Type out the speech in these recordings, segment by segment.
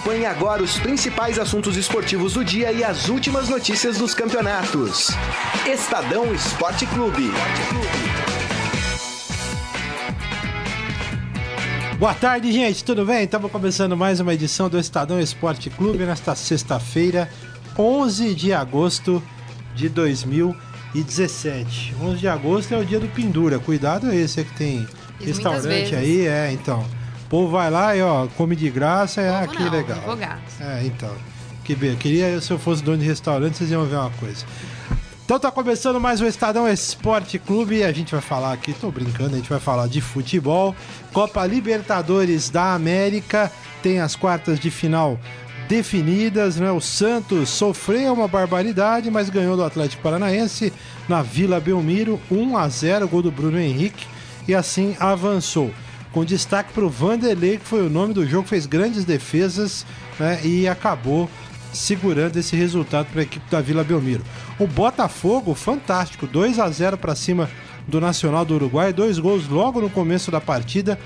Acompanhe agora os principais assuntos esportivos do dia e as últimas notícias dos campeonatos. Estadão Esporte Clube. Boa tarde, gente. Tudo bem? Estamos começando mais uma edição do Estadão Esporte Clube nesta sexta-feira, 11 de agosto de 2017. 11 de agosto é o dia do Pendura. Cuidado esse que tem restaurante aí, é, então. O povo vai lá e ó, come de graça, é, que não, legal. advogados. É, então. Que bem. Queria, se eu fosse dono de restaurante, vocês iam ver uma coisa. Então tá começando mais o Estadão Esporte Clube e a gente vai falar aqui, tô brincando, a gente vai falar de futebol. Copa Libertadores da América tem as quartas de final definidas, né? O Santos sofreu uma barbaridade, mas ganhou do Atlético Paranaense na Vila Belmiro, 1 a 0, gol do Bruno Henrique e assim avançou. Com destaque para o Vanderlei, que foi o nome do jogo, fez grandes defesas né, e acabou segurando esse resultado para a equipe da Vila Belmiro. O Botafogo, fantástico, 2 a 0 para cima do Nacional do Uruguai, dois gols logo no começo da partida,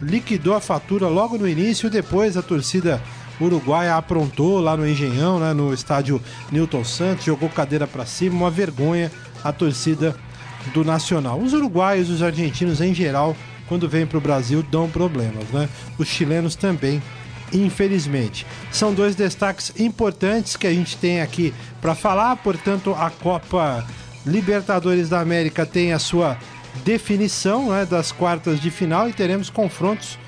liquidou a fatura logo no início, depois a torcida uruguaia aprontou lá no Engenhão, né, no estádio Newton Santos, jogou cadeira para cima, uma vergonha a torcida do Nacional. Os uruguaios, os argentinos em geral, quando vêm para o Brasil, dão problemas, né? Os chilenos também, infelizmente. São dois destaques importantes que a gente tem aqui para falar, portanto, a Copa Libertadores da América tem a sua definição né, das quartas de final e teremos confrontos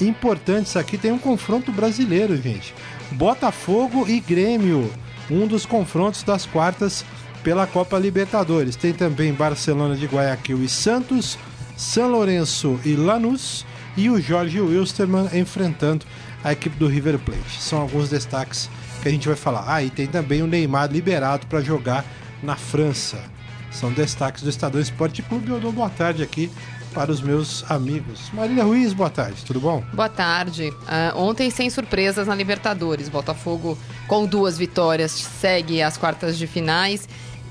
importantes aqui. Tem um confronto brasileiro, gente. Botafogo e Grêmio, um dos confrontos das quartas pela Copa Libertadores. Tem também Barcelona de Guayaquil e Santos, São Lourenço e Lanús e o Jorge Wilstermann enfrentando a equipe do River Plate. São alguns destaques que a gente vai falar. Ah, e tem também o Neymar liberado para jogar na França. São destaques do Estadão Esporte Clube. Eu dou boa tarde aqui para os meus amigos. Marília Ruiz, boa tarde, tudo bom? Boa tarde. Ah, ontem, sem surpresas na Libertadores. Botafogo, com duas vitórias, segue as quartas de finais.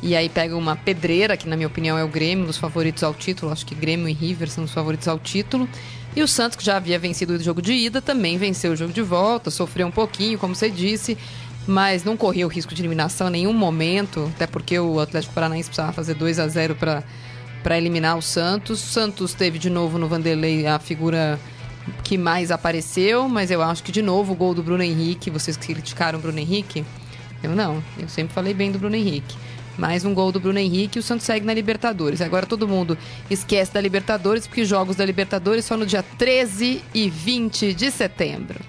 E aí pega uma pedreira, que na minha opinião é o Grêmio, dos favoritos ao título. Acho que Grêmio e River são os favoritos ao título. E o Santos, que já havia vencido o jogo de ida, também venceu o jogo de volta, sofreu um pouquinho, como você disse, mas não correu risco de eliminação em nenhum momento, até porque o Atlético Paranaense precisava fazer 2 a 0 para para eliminar o Santos. O Santos teve de novo no Vanderlei a figura que mais apareceu, mas eu acho que de novo o gol do Bruno Henrique, vocês criticaram o Bruno Henrique, eu não, eu sempre falei bem do Bruno Henrique. Mais um gol do Bruno Henrique e o Santos segue na Libertadores. Agora todo mundo esquece da Libertadores, porque os jogos da Libertadores são no dia 13 e 20 de setembro.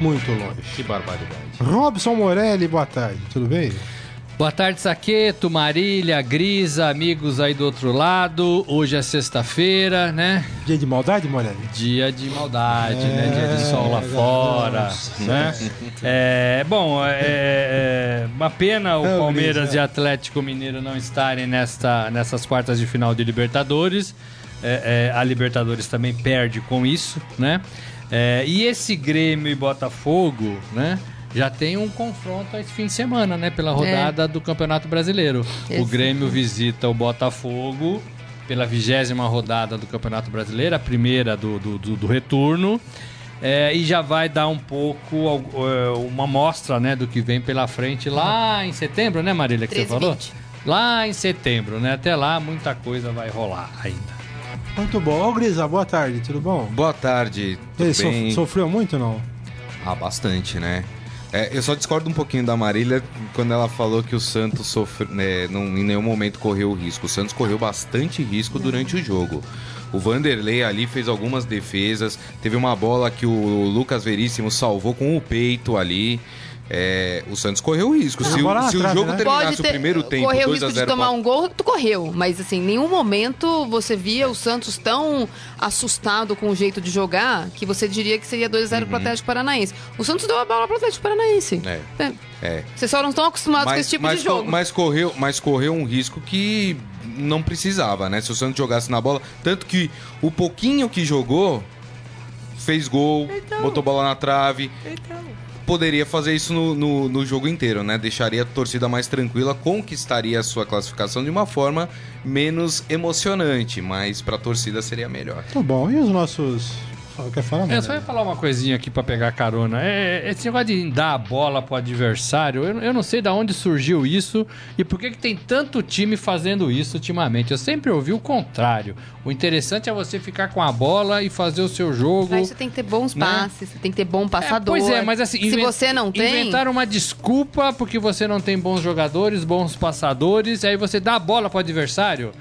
Muito longe. Que barbaridade. Robson Morelli, boa tarde, tudo bem? Boa tarde, Saqueto, Marília, Grisa, amigos aí do outro lado. Hoje é sexta-feira, né? Dia de maldade, Morelli? Dia de maldade, né? Dia de sol lá É, fora, nossa. né? É, bom, é, é uma pena o É, o Palmeiras Grisa. e Atlético Mineiro não estarem nesta, nessas quartas de final de Libertadores. É, é, a Libertadores também perde com isso, né? É, e esse Grêmio e Botafogo, né? Já tem um confronto esse fim de semana, né? Pela rodada do Campeonato Brasileiro. O Esse- Grêmio visita o Botafogo pela vigésima rodada do Campeonato Brasileiro, a primeira do, do, do- do retorno. É, e já vai dar um pouco, é, uma mostra né, do que vem pela frente lá em setembro, né, Marília, que 13 você falou? 20. Lá em setembro, né? Até lá muita coisa vai rolar ainda. Muito bom. Ô, Grisa, boa tarde, tudo bom? Boa tarde, tudo sof- bem? sofreu muito ou não? Ah, bastante, né? É, eu só discordo um pouquinho da Marília quando ela falou que o Santos sofre, né, não, em nenhum momento correu risco. O Santos correu bastante risco durante o jogo. O Vanderlei ali fez algumas defesas. Teve uma bola que o Lucas Veríssimo salvou com o peito ali. É, o Santos correu risco. Se, o- na se o jogo né? terminasse o primeiro tempo correu o 2 a risco de 0 tomar um gol, tu correu. Mas assim, em nenhum momento você via o Santos tão assustado com o jeito de jogar que você diria que seria 2 a 0 pro Atlético Paranaense. O Santos deu a bola pro Atlético Paranaense. Uhum. É. É. É. Vocês só não estão acostumados com esse tipo mas de jogo. mas correu, mas correu um risco que não precisava, né? Se o Santos jogasse na bola, tanto que o pouquinho que jogou fez gol, Então. botou bola na trave. Poderia fazer isso no, no, no jogo inteiro, né? Deixaria a torcida mais tranquila, conquistaria a sua classificação de uma forma menos emocionante, mas pra torcida seria melhor. Muito bom. E os nossos quer falar, É, mano? só ia falar uma coisinha aqui pra pegar carona. É, esse negócio de dar a bola pro adversário, eu, eu não sei de onde surgiu isso e por que, que tem tanto time fazendo isso ultimamente. Eu sempre ouvi o contrário. O interessante é você ficar com a bola e fazer o seu jogo. Pra isso tem que ter bons Né? passes, você tem que ter bom É, passador. pois é, mas assim, se você não tem, Inventaram uma desculpa porque você não tem bons jogadores, bons passadores, aí você dá a bola pro adversário.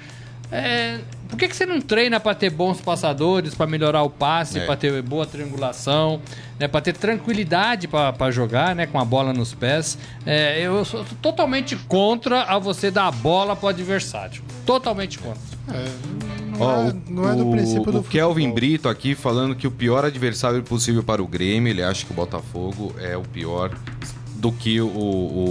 É, por que, que você não treina pra ter bons passadores, pra melhorar o passe, É. pra ter boa triangulação, né, para ter tranquilidade pra pra jogar, né, com a bola nos pés? É, eu sou totalmente contra a você dar a bola pro adversário. Totalmente contra. Não, Ó, é, o, é do o- princípio do o Kelvin. Brito aqui falando que o pior adversário possível para o Grêmio, ele acha que o Botafogo é o pior do que o,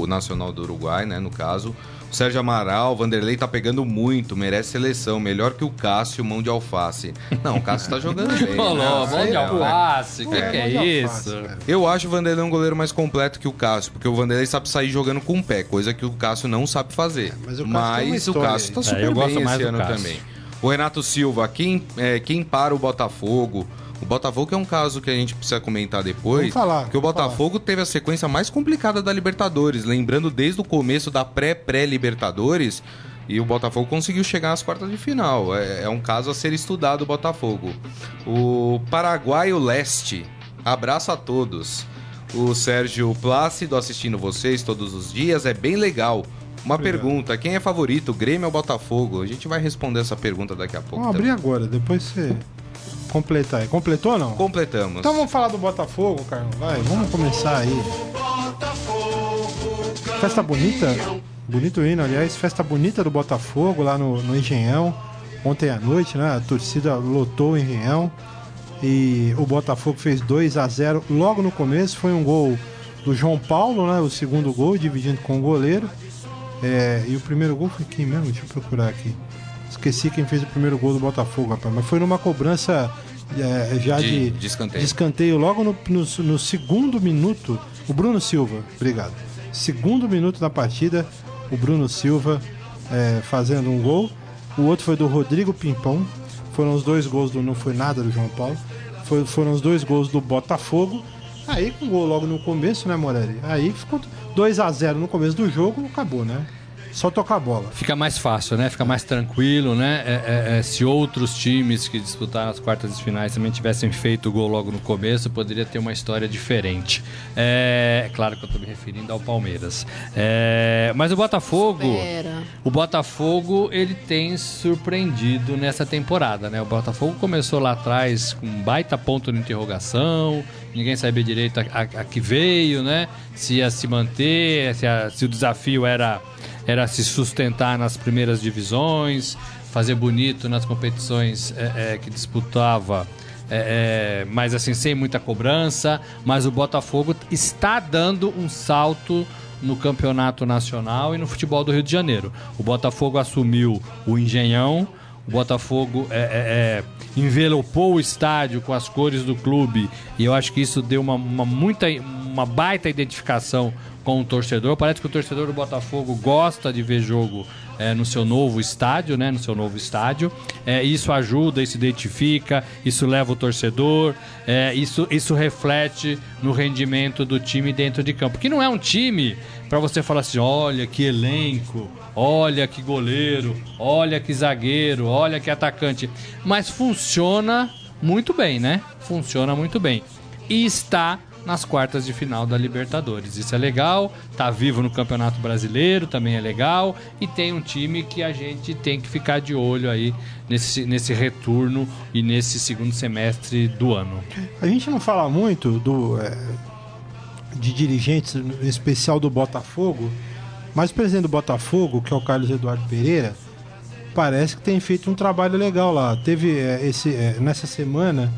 o Nacional do Uruguai, né, no caso. O Sérgio Amaral, o Vanderlei tá pegando muito, merece seleção, melhor que o Cássio, mão de alface. Não, o Cássio tá jogando bem. Falou, né? mão de É, alface, o que, É, que é isso? Eu acho o Vanderlei um goleiro mais completo que o Cássio, porque o Vanderlei sabe sair jogando com o pé, coisa que o Cássio não sabe fazer. mas o Cássio Mas o Cássio tá É, super eu gosto bem mais esse ano também. O Renato Silva, quem, é, quem para o Botafogo? O Botafogo é um caso que a gente precisa comentar depois. Vamos falar, Porque o Botafogo teve a sequência mais complicada da Libertadores. Lembrando desde o começo da pré-pré-Libertadores. E o Botafogo conseguiu chegar às quartas de final. É, é um caso a ser estudado o Botafogo. O Paraguaio Leste. Abraço a todos. O Sérgio Plácido assistindo vocês todos os dias. É bem legal. Uma Obrigado. pergunta: quem é favorito, Grêmio ou Botafogo? A gente vai responder essa pergunta daqui a pouco. Vamos abrir agora, depois você completar aí. Completou ou não? Completamos. Então vamos falar do Botafogo, Carlos. Vai, vamos começar aí. Festa bonita. Bonito hino, aliás. Festa bonita do Botafogo lá no, no Engenhão. Ontem à noite, né? A torcida lotou o Engenhão. E o Botafogo fez 2 a 0 logo no começo. Foi um gol do João Paulo, né? O segundo gol, dividindo com o goleiro. É, e o primeiro gol foi quem mesmo? Deixa eu procurar aqui. Esqueci quem fez o primeiro gol do Botafogo, rapaz. Mas foi numa cobrança é, já De- de, de escanteio. de escanteio logo no, no- no segundo minuto. O Bruno Silva, obrigado. Segundo minuto da partida, o Bruno Silva é, fazendo um gol. O outro foi do Rodrigo Pimpão. Foram os dois gols do. Não foi nada do João Paulo. Foi- foram os dois gols do Botafogo. Aí com gol logo no começo, né, Morelli? Aí ficou 2 a 0 no começo do jogo, acabou, né? Só tocar a bola. Fica mais fácil, né? Fica mais tranquilo, né? É, é, é, se outros times que disputaram as quartas de finais também tivessem feito o gol logo no começo, poderia ter uma história diferente. É, claro que eu tô me referindo ao Palmeiras. É, mas o Botafogo. Espera. O Botafogo, ele tem surpreendido nessa temporada, né? O Botafogo começou lá atrás com um baita ponto de interrogação, ninguém sabia direito a, a- a que veio, né? Se ia se manter, se, a- se o desafio era, era se sustentar nas primeiras divisões, fazer bonito nas competições é, é, que disputava. É, é, mas assim, sem muita cobrança. Mas o Botafogo está dando um salto no campeonato nacional e no futebol do Rio de Janeiro. O Botafogo assumiu o Engenhão, o Botafogo é, é, é, envelopou o estádio com as cores do clube e eu acho que isso deu uma, uma muita, uma baita identificação com o torcedor. Parece que o torcedor do Botafogo gosta de ver jogo é, no seu novo estádio, né? No seu novo estádio. É, isso ajuda, isso identifica, isso leva o torcedor, é, isso, isso reflete no rendimento do time dentro de campo. Que não é um time para você falar assim, olha que elenco, olha que goleiro, olha que zagueiro, olha que atacante. Mas funciona muito bem, né? Funciona muito bem. E está nas quartas de final da Libertadores. Isso é legal, tá vivo no Campeonato Brasileiro, também é legal, e tem um time que a gente tem que ficar de olho aí nesse, nesse retorno e nesse segundo semestre do ano. A gente não fala muito do é, de dirigentes, em especial do Botafogo, mas o presidente do Botafogo, que é o Carlos Eduardo Pereira, parece que tem feito um trabalho legal lá. Teve é, esse é, nessa semana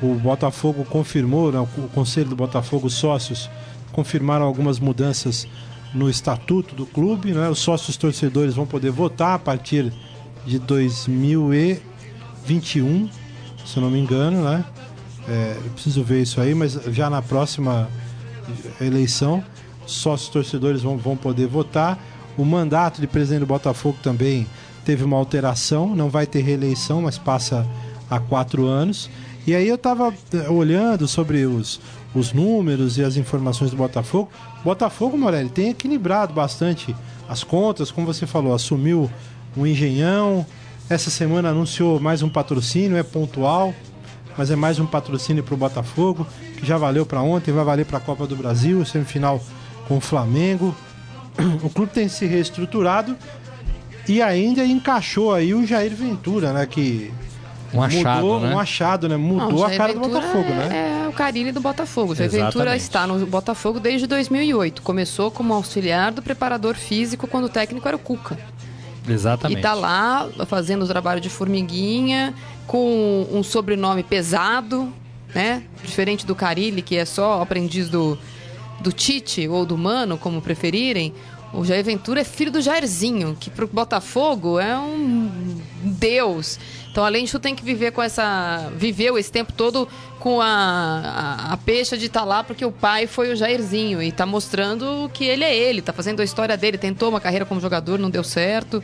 o Botafogo confirmou, né, o conselho do Botafogo, os sócios confirmaram algumas mudanças no estatuto do clube, né? Os sócios torcedores vão poder votar a partir de 2021, se eu não me engano, né? É, preciso ver isso aí, mas já na próxima eleição, sócios torcedores vão, vão poder votar. O mandato de presidente do Botafogo também teve uma alteração, não vai ter reeleição, mas passa a quatro anos. E aí eu tava eh, olhando sobre os, os números e as informações do Botafogo. Botafogo, Morelli, tem equilibrado bastante as contas, como você falou, assumiu um engenhão. Essa semana anunciou mais um patrocínio, é pontual, mas é mais um patrocínio para o Botafogo, que já valeu para ontem, vai valer para a Copa do Brasil, semifinal com o Flamengo. O clube tem se reestruturado e ainda encaixou aí o Jair Ventura, né? Que Um achado, mudou, né? um achado, né? Mudou Não, a cara do Botafogo, é, né? É o Carilli do Botafogo. O Jair Ventura está no Botafogo desde 2008. Começou como auxiliar do preparador físico quando o técnico era o Cuca. Exatamente. E tá lá fazendo o trabalho de formiguinha, com um sobrenome pesado, né? Diferente do Carilli, que é só aprendiz do, do Tite ou do Mano, como preferirem. O Jair Ventura é filho do Jairzinho, que pro Botafogo é um deus. Então, além disso, tem que viver com essa. Viveu esse tempo todo com a, a, a peixa de estar lá, porque o pai foi o Jairzinho. E tá mostrando que ele é ele, tá fazendo a história dele. Tentou uma carreira como jogador, não deu certo.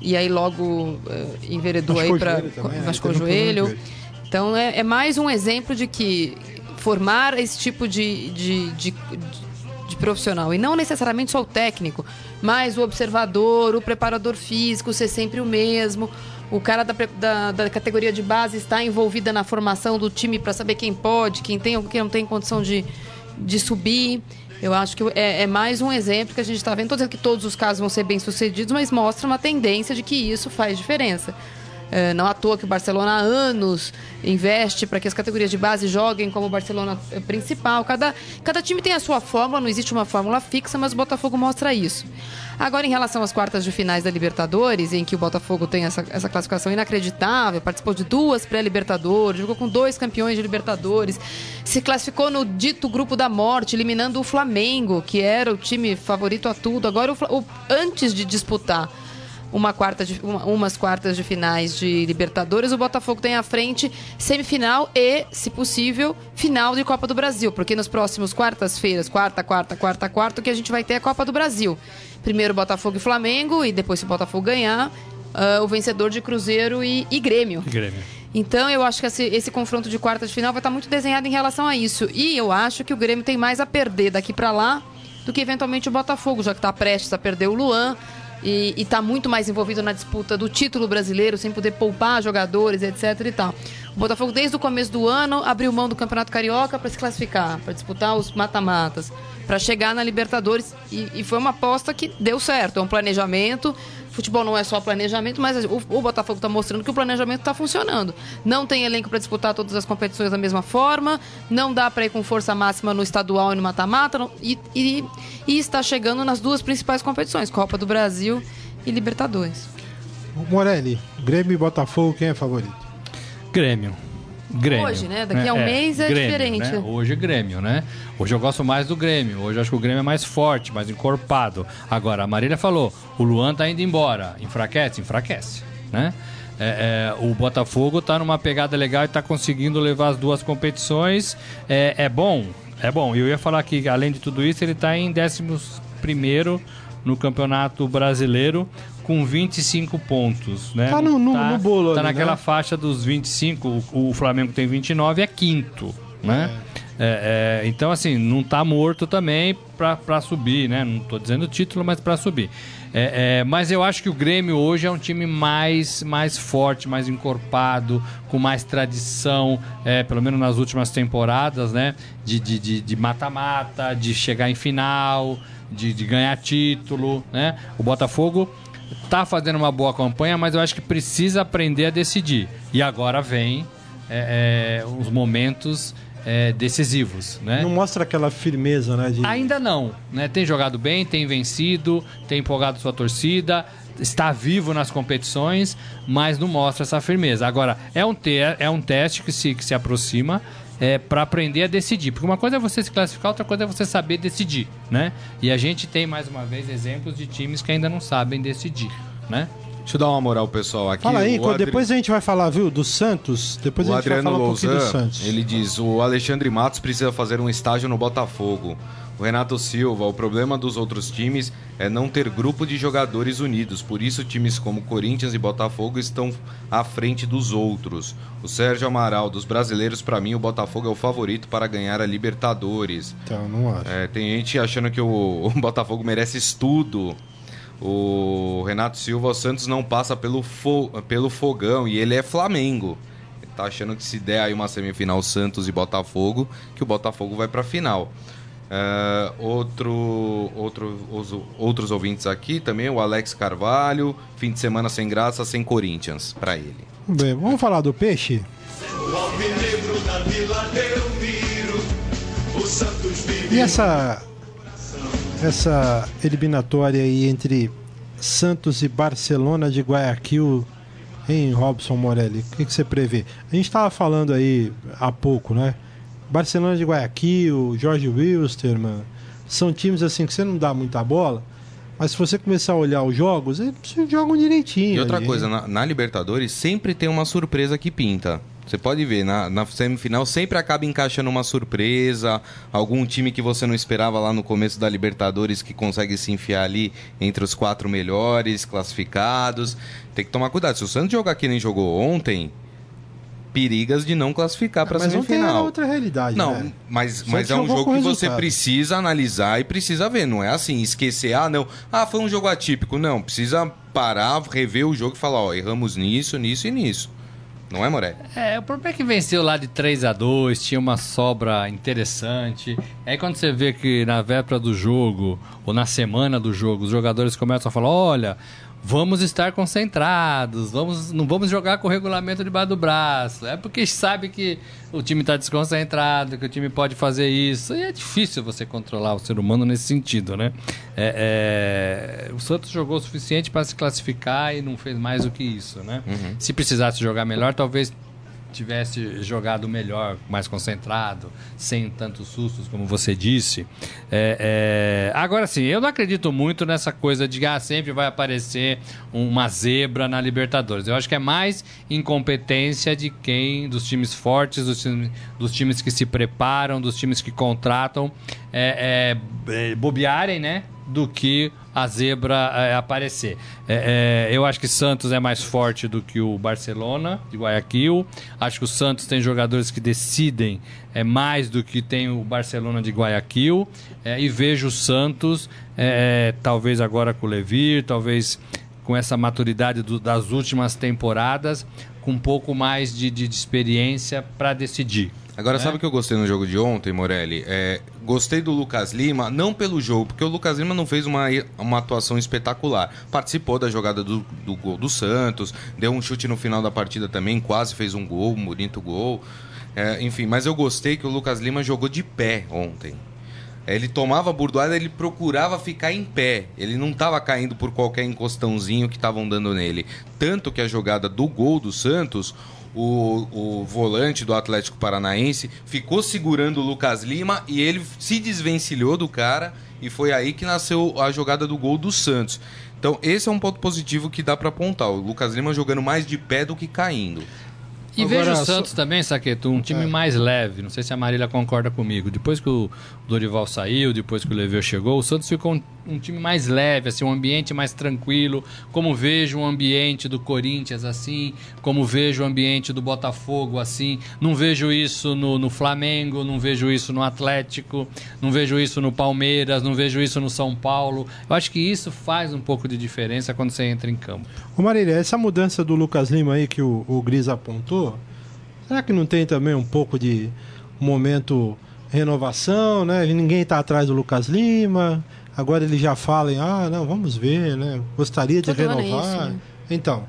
E aí logo eh, enveredou aí para né? Machucou o joelho. joelho. Então é, é mais um exemplo de que formar esse tipo de, de, de, de profissional, e não necessariamente só o técnico, mas o observador, o preparador físico ser sempre o mesmo. O cara da, da, da categoria de base está envolvida na formação do time para saber quem pode, quem tem ou quem não tem condição de, de subir. Eu acho que é, é mais um exemplo que a gente está vendo. Estou dizendo que todos os casos vão ser bem sucedidos, mas mostra uma tendência de que isso faz diferença. É, não à toa que o Barcelona há anos investe para que as categorias de base joguem como o Barcelona é, principal. Cada, cada time tem a sua fórmula, não existe uma fórmula fixa, mas o Botafogo mostra isso. Agora, em relação às quartas de finais da Libertadores, em que o Botafogo tem essa, essa classificação inacreditável, participou de duas pré-Libertadores, jogou com dois campeões de Libertadores, se classificou no dito grupo da morte, eliminando o Flamengo, que era o time favorito a tudo. Agora, o o- antes de disputar uma quarta de, uma- umas quartas de finais de Libertadores, o Botafogo tem à frente semifinal e, se possível, final de Copa do Brasil, porque nos próximos quartas-feiras, quarta, quarta, quarta, quarta, o que a gente vai ter é a Copa do Brasil. Primeiro Botafogo e Flamengo e depois se o Botafogo ganhar, ah, o vencedor de Cruzeiro e, e Grêmio. Grêmio. Então eu acho que esse, esse confronto de quarta de final vai estar muito desenhado em relação a isso. E eu acho que o Grêmio tem mais a perder daqui para lá do que eventualmente o Botafogo, já que está prestes a perder o Luan e está muito mais envolvido na disputa do título brasileiro, sem poder poupar jogadores, etc. e tal. O Botafogo, desde o começo do ano, abriu mão do Campeonato Carioca para se classificar, para disputar os mata-matas, para chegar na Libertadores. E, e foi uma aposta que deu certo. É um planejamento. Futebol não é só planejamento, mas o, o Botafogo está mostrando que o planejamento está funcionando. Não tem elenco para disputar todas as competições da mesma forma, não dá para ir com força máxima no estadual e no mata-mata, e, e- e está chegando nas duas principais competições, Copa do Brasil e Libertadores. Morelli, Grêmio e Botafogo, quem é favorito? Grêmio. Grêmio. Hoje, né? Daqui a um mês é Grêmio, diferente. né? Hoje é Grêmio, né? Hoje eu gosto mais do Grêmio. Hoje eu acho que o Grêmio é mais forte, mais encorpado. Agora, a Marília falou, o Luan tá indo embora. Enfraquece? Enfraquece, né? É, é, o Botafogo tá numa pegada legal e tá conseguindo levar as duas competições. É, é bom? É bom. Eu ia falar que, além de tudo isso, ele tá em 11 no Campeonato Brasileiro com 25 pontos, né? Tá no- no- no bolo Tá ali, naquela né? faixa dos 25, o, o Flamengo tem 29 é quinto, né? É, é, então, assim, não tá morto também pra, pra subir, né? Não tô dizendo título, mas pra subir. É, é, mas eu acho que o Grêmio hoje é um time mais, mais forte, mais encorpado, com mais tradição, é, pelo menos nas últimas temporadas, né? De de- de de mata-mata, de, chegar em final, de, de ganhar título, né? O Botafogo tá fazendo uma boa campanha, mas eu acho que precisa aprender a decidir. E agora vem é, é, os momentos é, decisivos, né? Não mostra aquela firmeza, né? De... Ainda não, né? Tem jogado bem, tem vencido, tem empolgado sua torcida, está vivo nas competições, mas não mostra essa firmeza. Agora, é um, te é um teste que se, que se aproxima é, para aprender a decidir. Porque uma coisa é você se classificar, outra coisa é você saber decidir, né? E a gente tem, mais uma vez, exemplos de times que ainda não sabem decidir, né? Deixa eu dar uma moral pro pessoal aqui. Fala aí, Adri- depois a gente vai falar, viu, do Santos. Depois o a gente vai Adriano falar um pouquinho do Santos. ele diz, o Alexandre Matos precisa fazer um estágio no Botafogo. Renato Silva, o problema dos outros times é não ter grupo de jogadores unidos. Por isso, times como Corinthians e Botafogo estão à frente dos outros. O Sérgio Amaral, dos brasileiros, para mim, o Botafogo é o favorito para ganhar a Libertadores. Então, não acho. É, tem gente achando que o, o Botafogo merece estudo. O Renato Silva, o Santos não passa pelo, fo- pelo fogão e ele é Flamengo. Ele tá achando que se der aí uma semifinal Santos e Botafogo, que o Botafogo vai pra final. É, outro, outro, os, outros ouvintes aqui também, o Alex Carvalho, fim de semana sem graça, sem Corinthians, pra ele. Bem, vamos falar do peixe? E essa essa eliminatória aí entre Santos e Barcelona de Guayaquil em Robson Morelli, o que, que você prevê? A gente estava falando aí há pouco, né? Barcelona de Guayaquil, Jorge Wilstermann, são times assim que você não dá muita bola, mas se você começar a olhar os jogos, eles jogam direitinho. E outra ali, coisa, na, na Libertadores sempre tem uma surpresa que pinta. Você pode ver, na, na semifinal sempre acaba encaixando uma surpresa, algum time que você não esperava lá no começo da Libertadores que consegue se enfiar ali entre os quatro melhores classificados. Tem que tomar cuidado. Se o Santos jogar que nem jogou ontem, perigas de não classificar para a mas ontem era semifinal. outra realidade, Não, né? mas, mas é um jogo que você precisa analisar e precisa ver. Não é assim, esquecer, ah, não, ah, foi um jogo atípico. Não, precisa parar, rever o jogo e falar, ó, erramos nisso, nisso e nisso. Não é, Moré? É, o problema é que venceu lá de 3 a 2 tinha uma sobra interessante. Aí quando você vê que na véspera do jogo, ou na semana do jogo, os jogadores começam a falar: olha, vamos estar concentrados, vamos, não vamos jogar com o regulamento debaixo do braço. É porque sabe que o time está desconcentrado, que o time pode fazer isso. E é difícil você controlar o ser humano nesse sentido, né? É, é, o Santos jogou o suficiente para se classificar e não fez mais do que isso, né? Se precisasse jogar melhor, talvez tivesse jogado melhor, mais concentrado, sem tantos sustos, como você disse. É, é, Agora sim, eu não acredito muito nessa coisa de ah, sempre vai aparecer uma zebra na Libertadores. Eu acho que é mais incompetência de quem, dos times fortes, dos times, dos times que se preparam, dos times que contratam, é, é, é, bobearem, né? Do que a zebra é, aparecer. É, é, eu acho que Santos é mais forte do que o Barcelona de Guayaquil. Acho que o Santos tem jogadores que decidem é, mais do que tem o Barcelona de Guayaquil. É, e vejo o Santos, é, talvez agora com o Levir, talvez com essa maturidade do- das últimas temporadas, com um pouco mais de, de- de experiência para decidir. Agora, né? sabe o que eu gostei no jogo de ontem, Morelli? É, gostei do Lucas Lima, não pelo jogo, porque o Lucas Lima não fez uma, uma atuação espetacular. Participou da jogada do, do gol do Santos, deu um chute no final da partida também, quase fez um gol, um bonito gol. É, enfim, mas eu gostei que o Lucas Lima jogou de pé ontem. Ele tomava a burdoada, ele procurava ficar em pé. Ele não estava caindo por qualquer encostãozinho que estavam dando nele. Tanto que a jogada do gol do Santos, o, o volante do Atlético Paranaense ficou segurando o Lucas Lima e ele se desvencilhou do cara e foi aí que nasceu a jogada do gol do Santos. Então, esse é um ponto positivo que dá para apontar. O Lucas Lima jogando mais de pé do que caindo. E Agora, vejo o só- Santos também, Saqueto, um time É. mais leve. Não sei se a Marília concorda comigo. Depois que o Dorival saiu, depois que o Leveu chegou, o Santos ficou um, um time mais leve, assim, um ambiente mais tranquilo. Como vejo o ambiente do Corinthians assim, como vejo o ambiente do Botafogo assim. Não vejo isso no, no Flamengo, não vejo isso no Atlético, não vejo isso no Palmeiras, não vejo isso no São Paulo. Eu acho que isso faz um pouco de diferença quando você entra em campo. Ô Marília, essa mudança do Lucas Lima aí que o, o Gris apontou, será que não tem também um pouco de momento renovação, né? Ninguém tá atrás do Lucas Lima, agora ele já fala em, ah, não, vamos ver, né? Gostaria de Todo ano é renovar. isso, né? Então,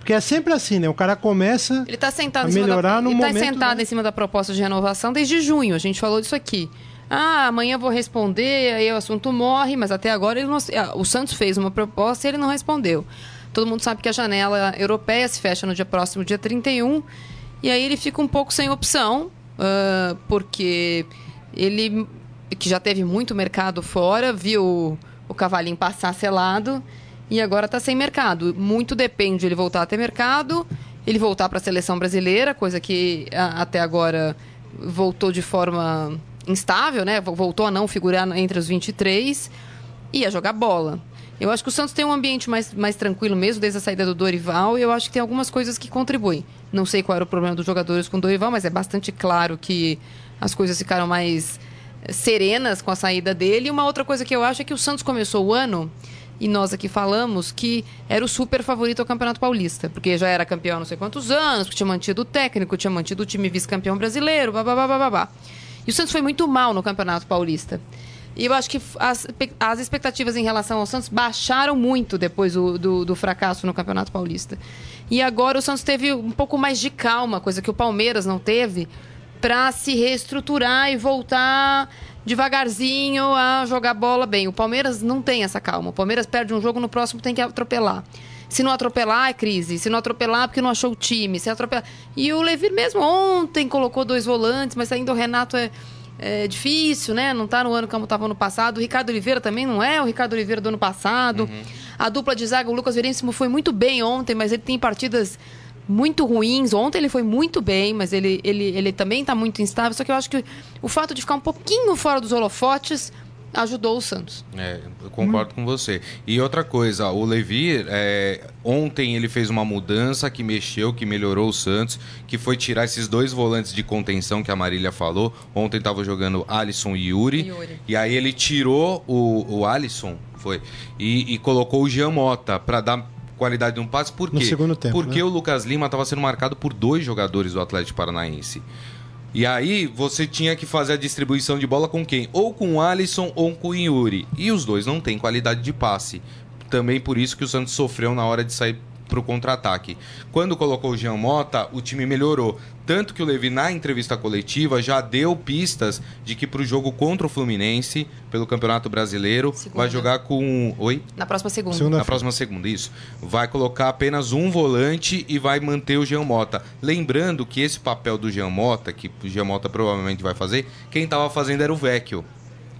porque é sempre assim, né? O cara começa... Ele está sentado, A melhorar da, no ele tá momento, sentado né? em cima da proposta de renovação desde junho. A gente falou disso aqui. Ah, amanhã vou responder, aí o assunto morre, mas até agora ele não, ah, o Santos fez uma proposta e ele não respondeu. Todo mundo sabe que a janela europeia se fecha no dia próximo, dia 31, e aí ele fica um pouco sem opção, ah, porque ele, que já teve muito mercado fora, viu o cavalinho passar selado e agora está sem mercado. Muito depende de ele voltar a ter mercado, ele voltar para a seleção brasileira, coisa que a, até agora voltou de forma instável, né? Voltou a não figurar entre os 23 e a jogar bola. Eu acho que o Santos tem um ambiente mais, mais tranquilo mesmo, desde a saída do Dorival, e eu acho que tem algumas coisas que contribuem. Não sei qual era o problema dos jogadores com o Dorival, mas é bastante claro que as coisas ficaram mais serenas com a saída dele. E uma outra coisa que eu acho é que o Santos começou o ano, e nós aqui falamos, que era o super favorito ao Campeonato Paulista, porque já era campeão há não sei quantos anos, tinha mantido o técnico, tinha mantido o time vice-campeão brasileiro, babá. E o Santos foi muito mal no Campeonato Paulista. E eu acho que as, as expectativas em relação ao Santos baixaram muito depois do, do, do, fracasso no Campeonato Paulista. E agora o Santos teve um pouco mais de calma, coisa que o Palmeiras não teve, para se reestruturar e voltar devagarzinho a jogar bola bem. O Palmeiras não tem essa calma. O Palmeiras perde um jogo, no próximo tem que atropelar. Se não atropelar, é crise. Se não atropelar, porque não achou o time. Se atropelar... E o Levir mesmo ontem colocou dois volantes, mas ainda o Renato é é difícil, né? Não está no ano como estava no passado. O Ricardo Oliveira também não é o Ricardo Oliveira do ano passado. Uhum. A dupla de zaga, o Lucas Veríssimo foi muito bem ontem, mas ele tem partidas muito ruins. Ontem ele foi muito bem, mas ele, ele, ele também está muito instável. Só que eu acho que o fato de ficar um pouquinho fora dos holofotes ajudou o Santos. É, eu concordo hum. com você. E outra coisa, o Levi, é, ontem ele fez uma mudança que mexeu, que melhorou o Santos, que foi tirar esses dois volantes de contenção que a Marília falou. Ontem estava jogando Alisson e Yuri, Yuri, E aí ele tirou o, o Alisson, foi, e, e colocou o Jean Mota para dar qualidade de um passe. Por quê? No segundo tempo, Porque né? o Lucas Lima estava sendo marcado por dois jogadores do Atlético Paranaense. E aí você tinha que fazer a distribuição de bola com quem? Ou com o Alisson ou com o Yuri. E os dois não têm qualidade de passe. Também por isso que o Santos sofreu na hora de sair para o contra-ataque. Quando colocou o Jean Mota, o time melhorou. Tanto que o Levi, na entrevista coletiva, já deu pistas de que para o jogo contra o Fluminense, pelo Campeonato Brasileiro, segunda. vai jogar com. Oi? Na próxima segunda. segunda na próxima segunda, isso. Vai colocar apenas um volante e vai manter o Jean Mota. Lembrando que esse papel do Jean Mota, que o Jean Mota provavelmente vai fazer, quem estava fazendo era o Vecchio.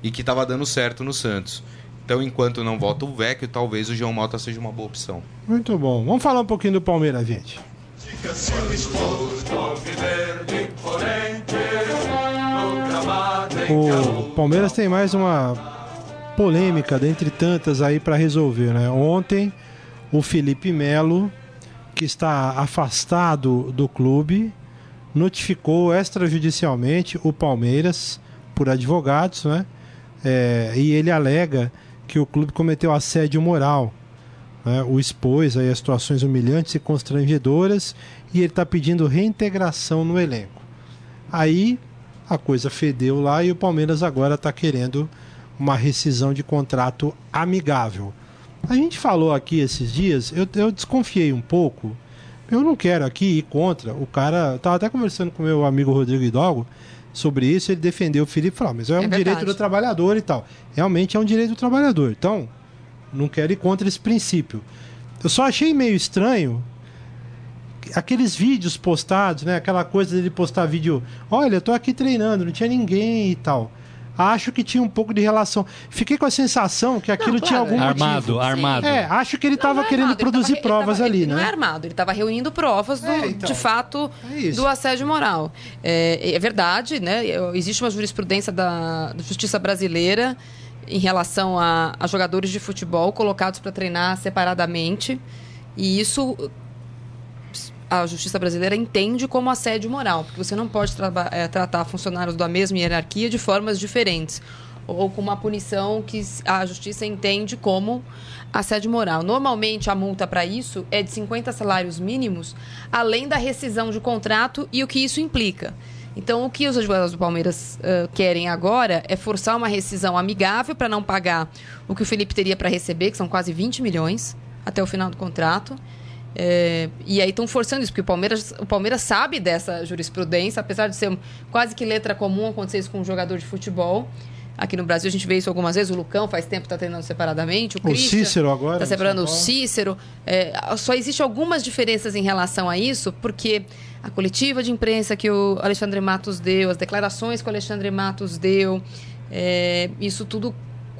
E que estava dando certo no Santos. Então, enquanto não volta o Vecchio, talvez o João Mota seja uma boa opção. Muito bom. Vamos falar um pouquinho do Palmeiras, gente. O Palmeiras tem mais uma polêmica dentre tantas aí para resolver, né? Ontem o Felipe Melo, que está afastado do clube, notificou extrajudicialmente o Palmeiras por advogados, né? É, e ele alega que o clube cometeu assédio moral, né, o expôs aí situações humilhantes e constrangedoras e ele está pedindo reintegração no elenco. Aí a coisa fedeu lá e o Palmeiras agora está querendo uma rescisão de contrato amigável. A gente falou aqui esses dias, eu, eu desconfiei um pouco. Eu não quero aqui ir contra. O cara. Eu tava até conversando com meu amigo Rodrigo Hidalgo sobre isso, ele defendeu o Felipe e falou: ah, mas é, é um verdade. direito do trabalhador e tal. Realmente é um direito do trabalhador. Então, não quero ir contra esse princípio. Eu só achei meio estranho aqueles vídeos postados, né? Aquela coisa dele postar vídeo, olha, eu tô aqui treinando, não tinha ninguém e tal acho que tinha um pouco de relação. Fiquei com a sensação que aquilo não, claro, tinha algum armado, motivo. Armado, É, acho que ele estava é querendo produzir tava, provas tava, ali, ele né? Não é armado, ele estava reunindo provas, do, é, então, de fato, é do assédio moral. É, é, verdade, né? Existe uma jurisprudência da, da Justiça Brasileira em relação a, a jogadores de futebol colocados para treinar separadamente. E isso a justiça brasileira entende como assédio moral, porque você não pode é, tratar funcionários da mesma hierarquia de formas diferentes, ou com uma punição que a justiça entende como assédio moral. Normalmente, a multa para isso é de 50 salários mínimos, além da rescisão de contrato e o que isso implica. Então, o que os advogados do Palmeiras uh, querem agora é forçar uma rescisão amigável para não pagar o que o Felipe teria para receber, que são quase 20 milhões até o final do contrato é, e aí estão forçando isso, porque o Palmeiras, o Palmeiras sabe dessa jurisprudência, apesar de ser quase que letra comum acontecer isso com um jogador de futebol. Aqui no Brasil a gente vê isso algumas vezes. O Lucão faz tempo está treinando separadamente. O, o Cícero agora. Está separando o Cícero. É, só existe algumas diferenças em relação a isso, porque a coletiva de imprensa que o Alexandre Matos deu, as declarações que o Alexandre Matos deu, é, isso tudo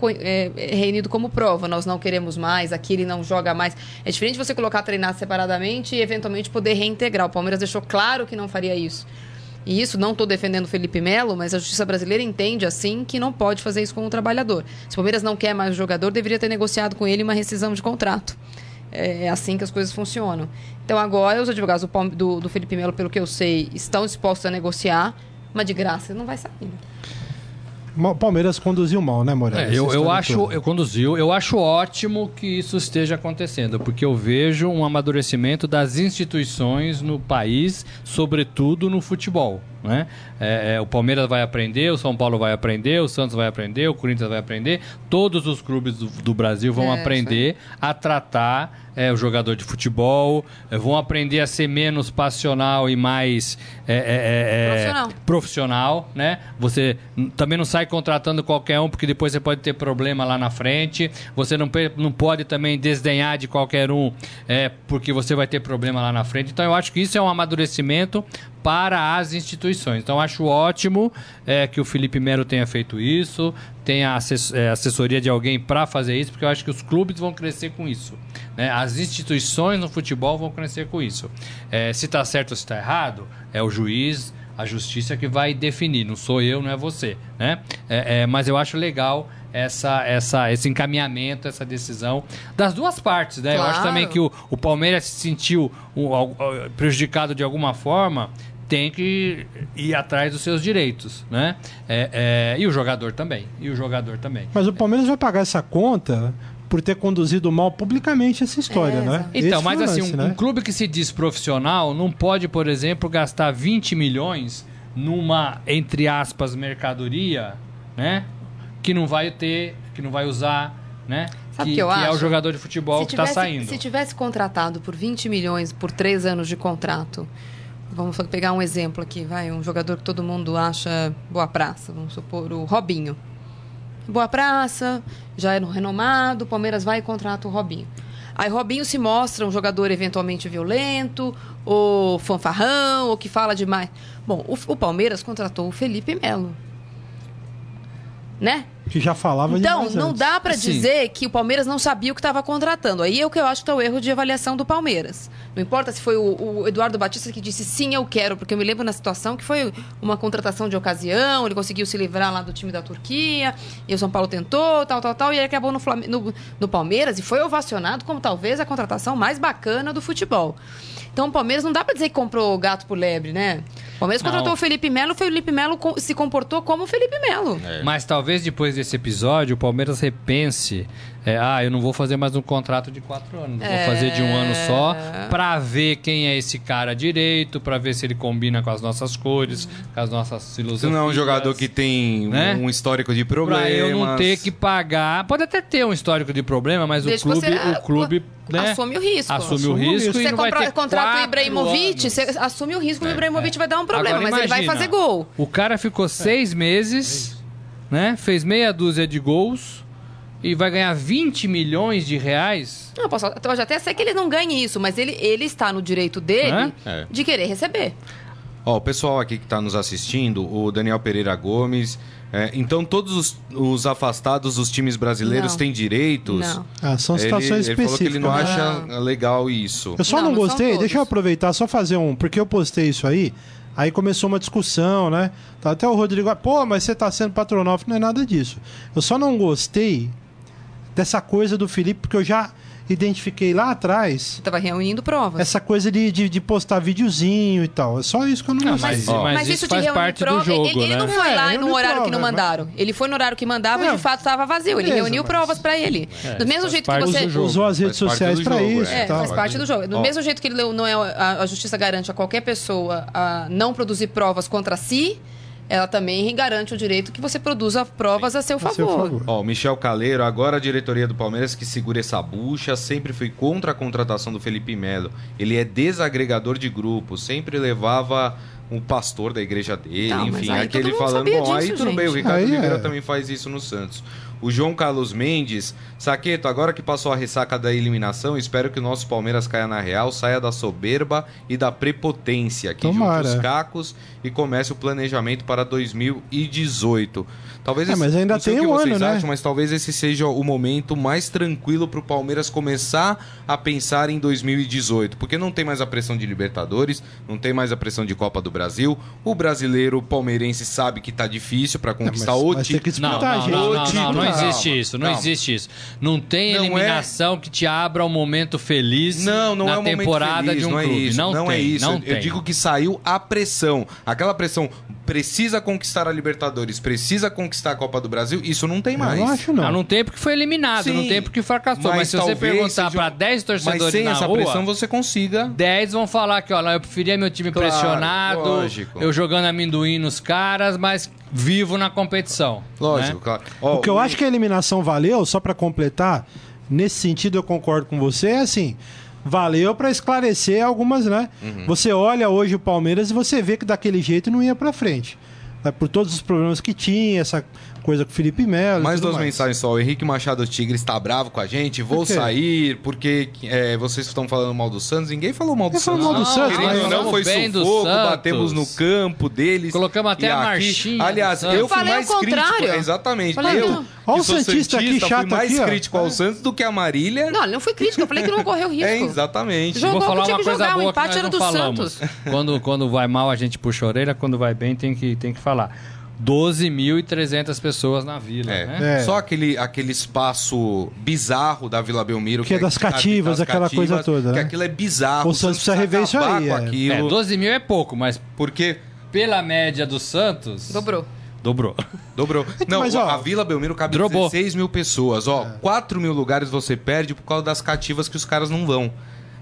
é, é reunido como prova. Nós não queremos mais, aqui ele não joga mais. É diferente você colocar treinar separadamente e eventualmente poder reintegrar. O Palmeiras deixou claro que não faria isso. E isso não estou defendendo o Felipe Melo, mas a justiça brasileira entende assim que não pode fazer isso com o trabalhador. Se o Palmeiras não quer mais o jogador, deveria ter negociado com ele uma rescisão de contrato. É assim que as coisas funcionam. Então agora os advogados do, do, Felipe Melo, pelo que eu sei, estão dispostos a negociar, mas de graça não vai sair. né? O Palmeiras conduziu mal, né, Moreira? É, eu, eu história acho, toda. eu conduziu, eu acho ótimo que isso esteja acontecendo, porque eu vejo um amadurecimento das instituições no país, sobretudo no futebol. Né? É, é, o Palmeiras vai aprender, o São Paulo vai aprender, o Santos vai aprender, o Corinthians vai aprender, todos os clubes do, do Brasil vão É, aprender a tratar é, o jogador de futebol, é, vão aprender a ser menos passional e mais é, Profissional. profissional, né? Você também não sai contratando qualquer um, porque depois você pode ter problema lá na frente. Você não, não pode também desdenhar de qualquer um, é, porque você vai ter problema lá na frente. Então eu acho que isso é um amadurecimento para as instituições. Então acho ótimo é, que o Felipe Melo tenha feito isso, tenha é, assessoria de alguém para fazer isso, porque eu acho que os clubes vão crescer com isso. né? As instituições no futebol vão crescer com isso. É, se está certo ou se está errado, é o juiz, a justiça que vai definir, não sou eu, não é você, né? É, é, mas eu acho legal essa, essa, esse encaminhamento, essa decisão das duas partes, né? Eu acho Claro. também que o, o Palmeiras se sentiu um, al- prejudicado de alguma forma, tem que ir atrás dos seus direitos, né? É, é, e o jogador também, e o jogador também. Mas o Palmeiras vai pagar essa conta por ter conduzido mal publicamente essa história, É, né? Então, Esse mas assim, um, né? um clube que se diz profissional não pode, por exemplo, gastar 20 milhões numa, entre aspas, mercadoria, né? Que não vai ter, que não vai usar, né? Sabe que, que eu é o acho? jogador de futebol Se que está saindo. Se tivesse contratado por 20 milhões por três anos de contrato, vamos pegar um exemplo aqui, vai, um jogador que todo mundo acha boa praça, vamos supor o Robinho. Boa praça, já é renomado, o Palmeiras vai e contrata o Robinho. Aí Robinho se mostra um jogador eventualmente violento, ou fanfarrão, ou que fala demais. Bom, o, o Palmeiras contratou o Felipe Melo. Né? Que já falava Então, não antes. dá pra Assim. dizer que o Palmeiras não sabia o que estava contratando. Aí é o que eu acho que é o erro de avaliação do Palmeiras. Não importa se foi o, o Eduardo Batista que disse sim, eu quero, porque eu me lembro na situação que foi uma contratação de ocasião, ele conseguiu se livrar lá do time da Turquia, e o São Paulo tentou, tal, tal, tal, e ele acabou no, Flam- no, no Palmeiras e foi ovacionado como talvez a contratação mais bacana do futebol. Então o Palmeiras não dá pra dizer que comprou o gato por lebre, né? O Palmeiras Não. contratou o Felipe Melo, o Felipe Melo se comportou como o Felipe Melo. Mas talvez depois desse episódio o Palmeiras repense. é, ah, eu não vou fazer mais um contrato de quatro anos. Vou É. fazer de um ano só pra ver quem é esse cara direito, pra ver se ele combina com as nossas cores, com as nossas filosofias. Se não é um jogador que tem Né? um histórico de problemas. Pra eu não ter que pagar. Pode até ter um histórico de problema, mas Desde o clube, você, o clube né, assume o risco. Assume, Assume o risco e Você compra- contrata o Ibrahimovic, anos. você assume o risco que o Ibrahimovic vai dar um problema, Agora, mas ele vai imagina, fazer gol. O cara ficou seis meses, né? Fez meia dúzia de gols e vai ganhar 20 milhões de reais. Não, posso, eu já até sei que ele não ganha isso, mas ele, ele está no direito dele? É. de querer receber. Ó, o pessoal aqui que está nos assistindo, o Daniel Pereira Gomes. é, então, todos os, os afastados dos times brasileiros Não. têm direitos? Não. Ah, são Ele, situações ele falou que específicas. ele não né? acha legal isso. Eu só Não, não, gostei, deixa eu aproveitar, só fazer um, porque eu postei isso aí, aí começou uma discussão, né? Tá Até o Rodrigo, pô, mas você tá sendo patronal, não é nada disso. Eu só não gostei dessa coisa do Felipe, porque eu já identifiquei lá atrás Estava reunindo provas. essa coisa de, de, de postar videozinho e tal. É só isso que eu não Não, gostei. mas, mas, Mas isso, isso de faz reunir parte prova, do jogo, ele, ele né? não foi É, lá reuniu no horário que não prova, mandaram. Ele foi no horário que mandava e É. de fato estava vazio. Ele Beleza, reuniu mas- provas para ele. do mesmo jeito que você. Usou as redes sociais jogo, isso é. e É, faz parte do jogo. Do mesmo jeito que ele não é a, a justiça garante a qualquer pessoa a não produzir provas contra si, ela também garante o direito que você produza provas a seu A favor. seu favor. Ó, o Michel Caleiro, agora a diretoria do Palmeiras que segura essa bucha, sempre foi contra a contratação do Felipe Melo. Ele é desagregador de grupos, sempre levava um pastor da igreja dele, Não, mas enfim, aquele falando, bom, aí disso, tudo bem, o gente. Ricardo Aí é. Oliveira também faz isso no Santos. O João Carlos Mendes, Saqueto, agora que passou a ressaca da eliminação, espero que o nosso Palmeiras caia na real, saia da soberba e da prepotência, que Tomara. junte os cacos e comece o planejamento para 2018. Talvez É, esse- mas ainda tem um ano, né? mas talvez esse seja o momento mais tranquilo para o Palmeiras começar a pensar em 2018, porque não tem mais a pressão de Libertadores, não tem mais a pressão de Copa do Brasil. O brasileiro palmeirense sabe que tá difícil para conquistar mas- o mas título. Não, não, não, não, não, não existe isso, não existe isso. Não tem Não é- eliminação que te abra um momento feliz Não, não na é um momento temporada feliz, de um não é clube. isso, não, não, tem, é isso. não eu, eu tem. digo que saiu a pressão. Aquela pressão precisa conquistar a Libertadores, precisa conquistar a Copa do Brasil, isso não tem Eu mais. não acho, não. Não, não tem porque foi eliminado, Sim, não tem porque fracassou. Mas, se você perguntar seja- pra 10 Mas torcedores sem na essa rua, pressão você consiga 10 vão falar que, ó, não, eu preferia meu time Claro, pressionado, lógico. eu jogando amendoim nos caras, mas vivo na competição. Lógico, né? claro. Ó, O que eu acho que a eliminação valeu, só pra completar, nesse sentido eu concordo com você, é assim, valeu pra esclarecer algumas, né? Uhum. Você olha hoje o Palmeiras e você vê que daquele jeito não ia pra frente. Né? Por todos os problemas que tinha, essa coisa com o Felipe Melo. Mais duas mensagens só. O Henrique Machado Tigre está bravo com a gente. Vou Por sair porque é, vocês estão falando mal do Santos. Ninguém falou mal do Quem falou Santos. mal do Não, Santos? Querendo mas- ou não, foi sufoco, Santos. batemos no campo deles. Colocamos até a aqui- marchinha Aliás, Santos. eu fui Falei o mais crítico. contrário. Exatamente. Falei, eu, Olha o Santista aqui, fui chato mais aqui, ó. crítico ao Santos do que a Marília. Não, não fui crítica, eu falei que não correu risco. É, exatamente. Jogou Vou falar uma coisa jogar, o boa que empate nós era do falamos. Santos. Quando, quando vai mal, a gente puxa a orelha, quando vai bem, tem que, tem que falar. 12.300 pessoas na vila, É. né? É. Só aquele, aquele espaço bizarro da Vila Belmiro. Que é das cativas, aquela coisa toda, Que né? aquilo é bizarro. O Santos precisa rever isso aí, é. aquilo. É, 12 mil é pouco, mas Porque pela média do Santos... Dobrou. Dobrou. Dobrou. Não, mas, ó, a Vila Belmiro cabe Drobou. 16 mil pessoas. Ó, 4 mil lugares você perde por causa das cativas que os caras não vão.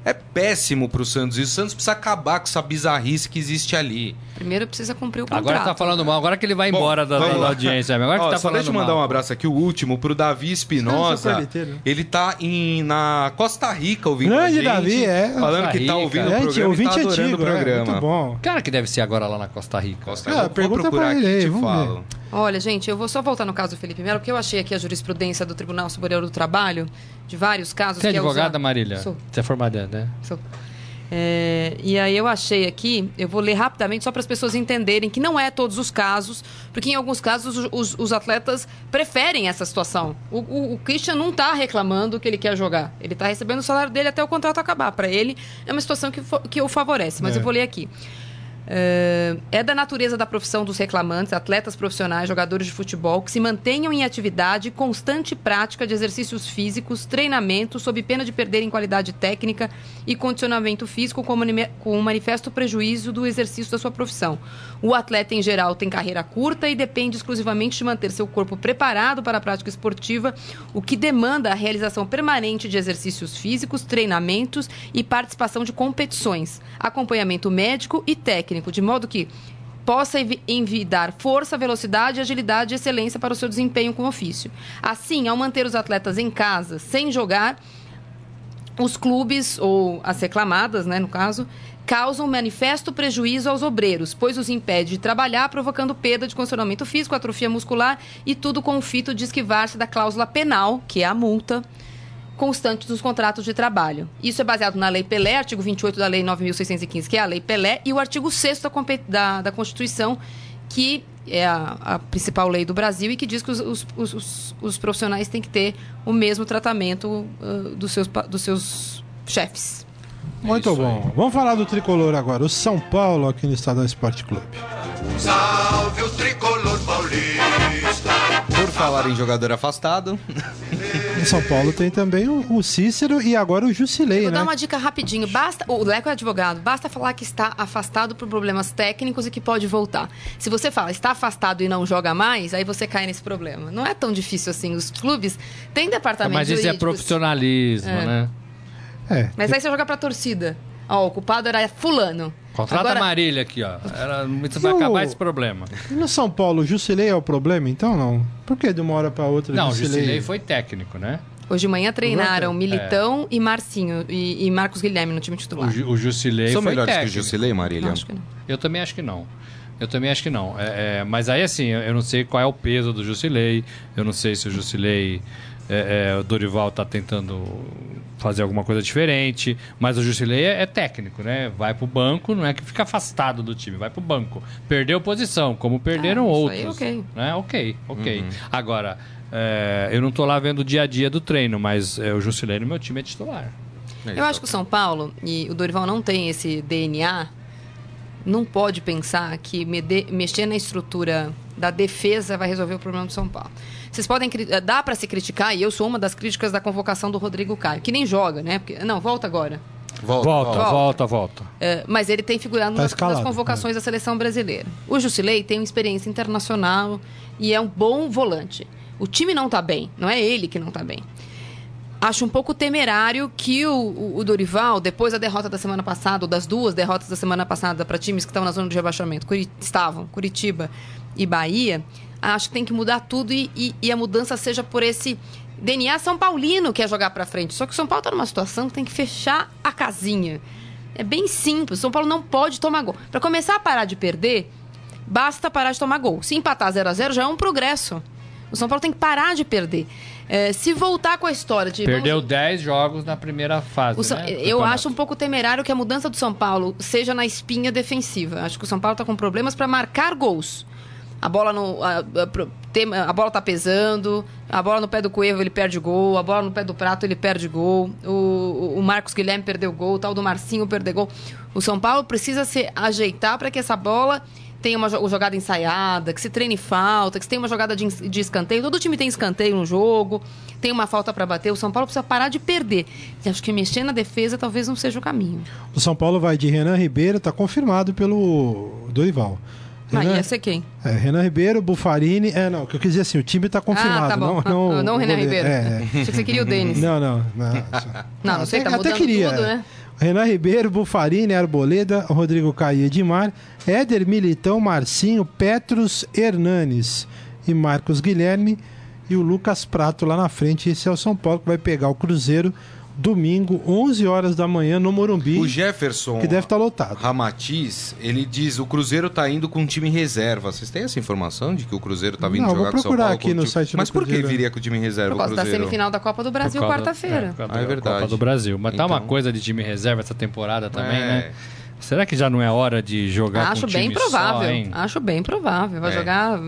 É péssimo pro Santos. E o Santos precisa acabar com essa bizarrice que existe ali. Primeiro precisa cumprir o contrato. Agora tá falando mal, agora que ele vai Bom, embora da, da lá. audiência. Agora que Ó, tá só falando deixa eu mandar mal. um abraço aqui, o último, pro Davi Espinosa. Sou né? Ele tá em, na Costa Rica ouvindo Grande a gente. Davi, é. Falando Costa que tá Rica. ouvindo o programa e ouvinte tá adorando antigo, o é, programa. muito bom. Cara que deve ser agora lá na Costa Rica. Costa Ah, Rica. Vou pergunta procurar pra aqui e te vamos falo. Olha, gente, eu vou só voltar no caso do Felipe Melo, porque eu achei aqui a jurisprudência do Tribunal Superior do Trabalho, de vários casos. Você é que advogada, usado- Marília? Sou. Você é formada, né? Sou. É, e aí eu achei aqui, eu vou ler rapidamente só para as pessoas entenderem que não é todos os casos, porque em alguns casos os, os- atletas preferem essa situação. O, o- o Christian não está reclamando que ele quer jogar, ele está recebendo o salário dele até o contrato acabar. Para ele é uma situação que, que o favorece, mas É. eu vou ler aqui. É, é da natureza da profissão dos reclamantes, atletas profissionais, jogadores de futebol, que se mantenham em atividade constante prática de exercícios físicos, treinamento, sob pena de perderem qualidade técnica e condicionamento físico com um manifesto prejuízo do exercício da sua profissão. O atleta, em geral, tem carreira curta e depende exclusivamente de manter seu corpo preparado para a prática esportiva, o que demanda a realização permanente de exercícios físicos, treinamentos e participação de competições, acompanhamento médico e técnico, de modo que possa envi- envidar força, velocidade, agilidade e excelência para o seu desempenho com o ofício. Assim, ao manter os atletas em casa sem jogar, os clubes, ou as reclamadas, né, no caso, causam manifesto prejuízo aos obreiros, pois os impede de trabalhar, provocando perda de condicionamento físico, atrofia muscular e tudo com o fito de esquivar-se da cláusula penal, que é a multa, constante dos contratos de trabalho. Isso é baseado na Lei Pelé, artigo 28 da Lei 9.615, que é a Lei Pelé, e o artigo 6 da, da, da Constituição, que é a, a principal lei do Brasil e que diz que os, os- os- os- profissionais têm que ter o mesmo tratamento ah, dos, seus, dos seus chefes. Muito isso bom. Vamos falar do tricolor agora. O São Paulo aqui no Estadão Esporte Clube. Salve o tricolor paulista. Por falar em jogador afastado, Em São Paulo tem também o, Cícero e agora o Jusilei, Vou né? dar uma dica rapidinho. Basta, o Leco é advogado. Basta falar que está afastado por problemas técnicos e que pode voltar. Se você fala está afastado e não joga mais, aí você cai nesse problema. Não é tão difícil assim. Os clubes têm departamento Mas isso é profissionalismo, É. né? É. Mas aí você joga pra torcida. Ó, o culpado era fulano. Contrata Agora- a Marília aqui, ó. Ela, você vai o- acabar esse problema. E no São Paulo, o Jusilei é o problema, então não? Por que de uma hora pra outra Não, o Jusilei- Jusilei foi técnico, né? Hoje de manhã treinaram? Militão e Marcinho e, e Marcos Guilherme no time titular. O, Ju- o Jusilei são foi melhores técnico. que o Jusilei, Marília? Não, acho que não. Eu também acho que não. Eu também acho que não. É, é, mas aí, assim, eu eu não sei qual é o peso do Jusilei. Eu não sei se o Jusilei. É, é, o Dorival tá tentando fazer alguma coisa diferente. Mas o Jusilei é, é técnico, né? Vai pro banco, não é que fica afastado do time, vai pro banco. Perdeu posição, como perderam Ah, isso outros. aí, ok. Né? Ok, ok. Agora, é, eu não tô lá vendo o dia a dia do treino, mas é, o Jusilei no meu time é titular. Eu acho que o São Paulo, e o Dorival não tem esse DNA, não pode pensar que mexer na estrutura da defesa vai resolver o problema do São Paulo. Vocês podem. eh, Dá pra se criticar, e eu sou uma das críticas da convocação do Rodrigo Caio, que nem joga, né? Porque, não, volta agora. Volta, Volta, volta. volta, volta. É, mas ele tem figurado Tá nas, escalado, nas convocações da seleção brasileira. O Jusilei tem uma experiência internacional e é um bom volante. O time não tá bem, não é ele que não tá bem. Acho um pouco temerário que o, o- Dorival, depois da derrota da semana passada, ou das duas derrotas da semana passada para times que estavam na zona de rebaixamento, Curi- estavam, Curitiba e Bahia, acho que tem que mudar tudo e, e- e a mudança seja por esse DNA São Paulino que é jogar para frente. Só que o São Paulo está numa situação que tem que fechar a casinha. É bem simples. O São Paulo não pode tomar gol. Para começar a parar de perder, basta parar de tomar gol. Se empatar 0 a 0 já é um progresso. O São Paulo tem que parar de perder. É, se voltar com a história de. Perdeu vamos- 10 jogos na primeira fase. São- né, eu acho um pouco temerário que a mudança do São Paulo seja na espinha defensiva. Acho que o São Paulo está com problemas para marcar gols. A bola no a, a, tem- a bola tá pesando, a bola no pé do Cuevo ele perde gol, a bola no pé do Prato ele perde gol, o, o- Marcos Guilherme perdeu gol, o tal do Marcinho perdeu gol. O São Paulo precisa se ajeitar para que essa bola tenha uma jo- jogada ensaiada, que se treine falta, que se tenha uma jogada de, de escanteio. Todo time tem escanteio no jogo, tem uma falta para bater. O São Paulo precisa parar de perder. E acho que mexer na defesa talvez não seja o caminho. O São Paulo vai de Renan Ribeiro, tá confirmado pelo Dorival. Renan, ia ser quem? é, Renan Ribeiro, Bufarini. É, não, o que eu quis dizer assim, o time tá confirmado. ah, tá bom. Não, não, não o Renan goleiro. Ribeiro. É, é. Achei que você queria o Denis. Não, não. Não, Não, não sei, tá até, mudando até queria. tudo, né? Renan Ribeiro, Bufarini, Arboleda, Rodrigo Caio Edmar, Éder Militão, Marcinho, Petros Hernanes e Marcos Guilherme e o Lucas Prato lá na frente. Esse é o São Paulo que vai pegar o Cruzeiro domingo, 11 horas da manhã no Morumbi, O Jefferson que deve estar lotado. Ramatiz, ele diz o Cruzeiro tá indo com um time reserva. Vocês têm essa informação de que o Cruzeiro tá vindo Não, jogar vou com o São procurar Paulo aqui com o no time- site do Mas por que Cruzeiro. viria com o time reserva Por o causa da Cruzeiro? semifinal da Copa do Brasil, quarta-feira. é, Ah, é da verdade. Copa do Brasil. Mas tá uma Então- coisa de time reserva essa temporada também, É. né? Será que já não é hora de jogar Acho com um bem time provável. só, hein? Acho bem provável. Vai É. jogar.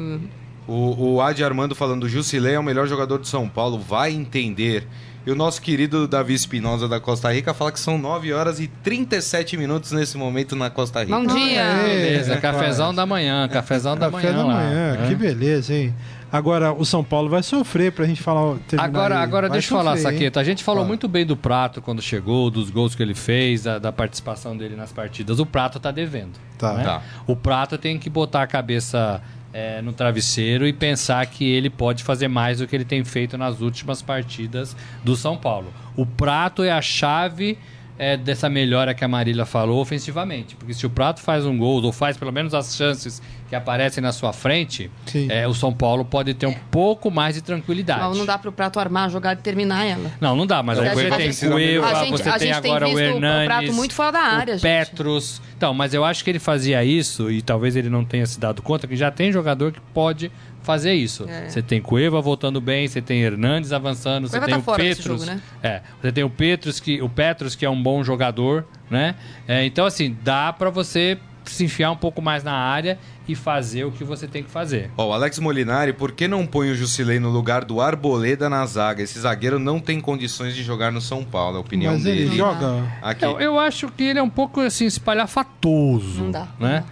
O, o Adi Armando falando, o Jusilei é o melhor jogador de São Paulo, vai entender. E o nosso querido Davi Espinosa da Costa Rica fala que são 9 horas e 37 minutos nesse momento na Costa Rica. Bom dia! é. Beleza, cafezão da manhã, cafezão da Café manhã da lá. manhã, né? que beleza, hein? Agora, o São Paulo vai sofrer pra gente falar. terminar Agora, aí. agora Vai deixa eu falar, hein? Saqueta. A gente falou Fala. muito bem do Prato quando chegou, dos gols que ele fez, da, da participação dele nas partidas. O Prato tá devendo. Tá. né? Tá. O Prato tem que botar a cabeça é, no travesseiro e pensar que ele pode fazer mais do que ele tem feito nas últimas partidas do São Paulo. O Prato é a chave é, dessa melhora que a Marília falou ofensivamente. Porque se o Prato faz um gol, ou faz pelo menos as chances que aparecem na sua frente, é, o São Paulo pode ter um pouco mais de tranquilidade. Não, não dá pro prato armar a jogada e terminar ela. Não, não dá, mas A aí você tem gente- Cueva, a gente- você a tem agora o visto o Hernanes. Prato muito fora da área, O. Petros. Então, mas eu acho que ele fazia isso, e talvez ele não tenha se dado conta, que já tem jogador que pode fazer isso. É. Você tem Cueva voltando bem, você tem Hernandes avançando, você Cueva tem tá o Petros. jogo, né? É, você tem o Petros, que, o Petros, que é um bom jogador, né? É, então, assim, dá pra você se enfiar um pouco mais na área e fazer o que você tem que fazer. Ó, o Alex Molinari, por que não põe o Jusilei no lugar do Arboleda na zaga? Esse zagueiro não tem condições de jogar no São Paulo, é a opinião Mas dele. ele joga. Aqui. Eu, eu acho que ele é um pouco assim espalhafatoso, Não dá. né?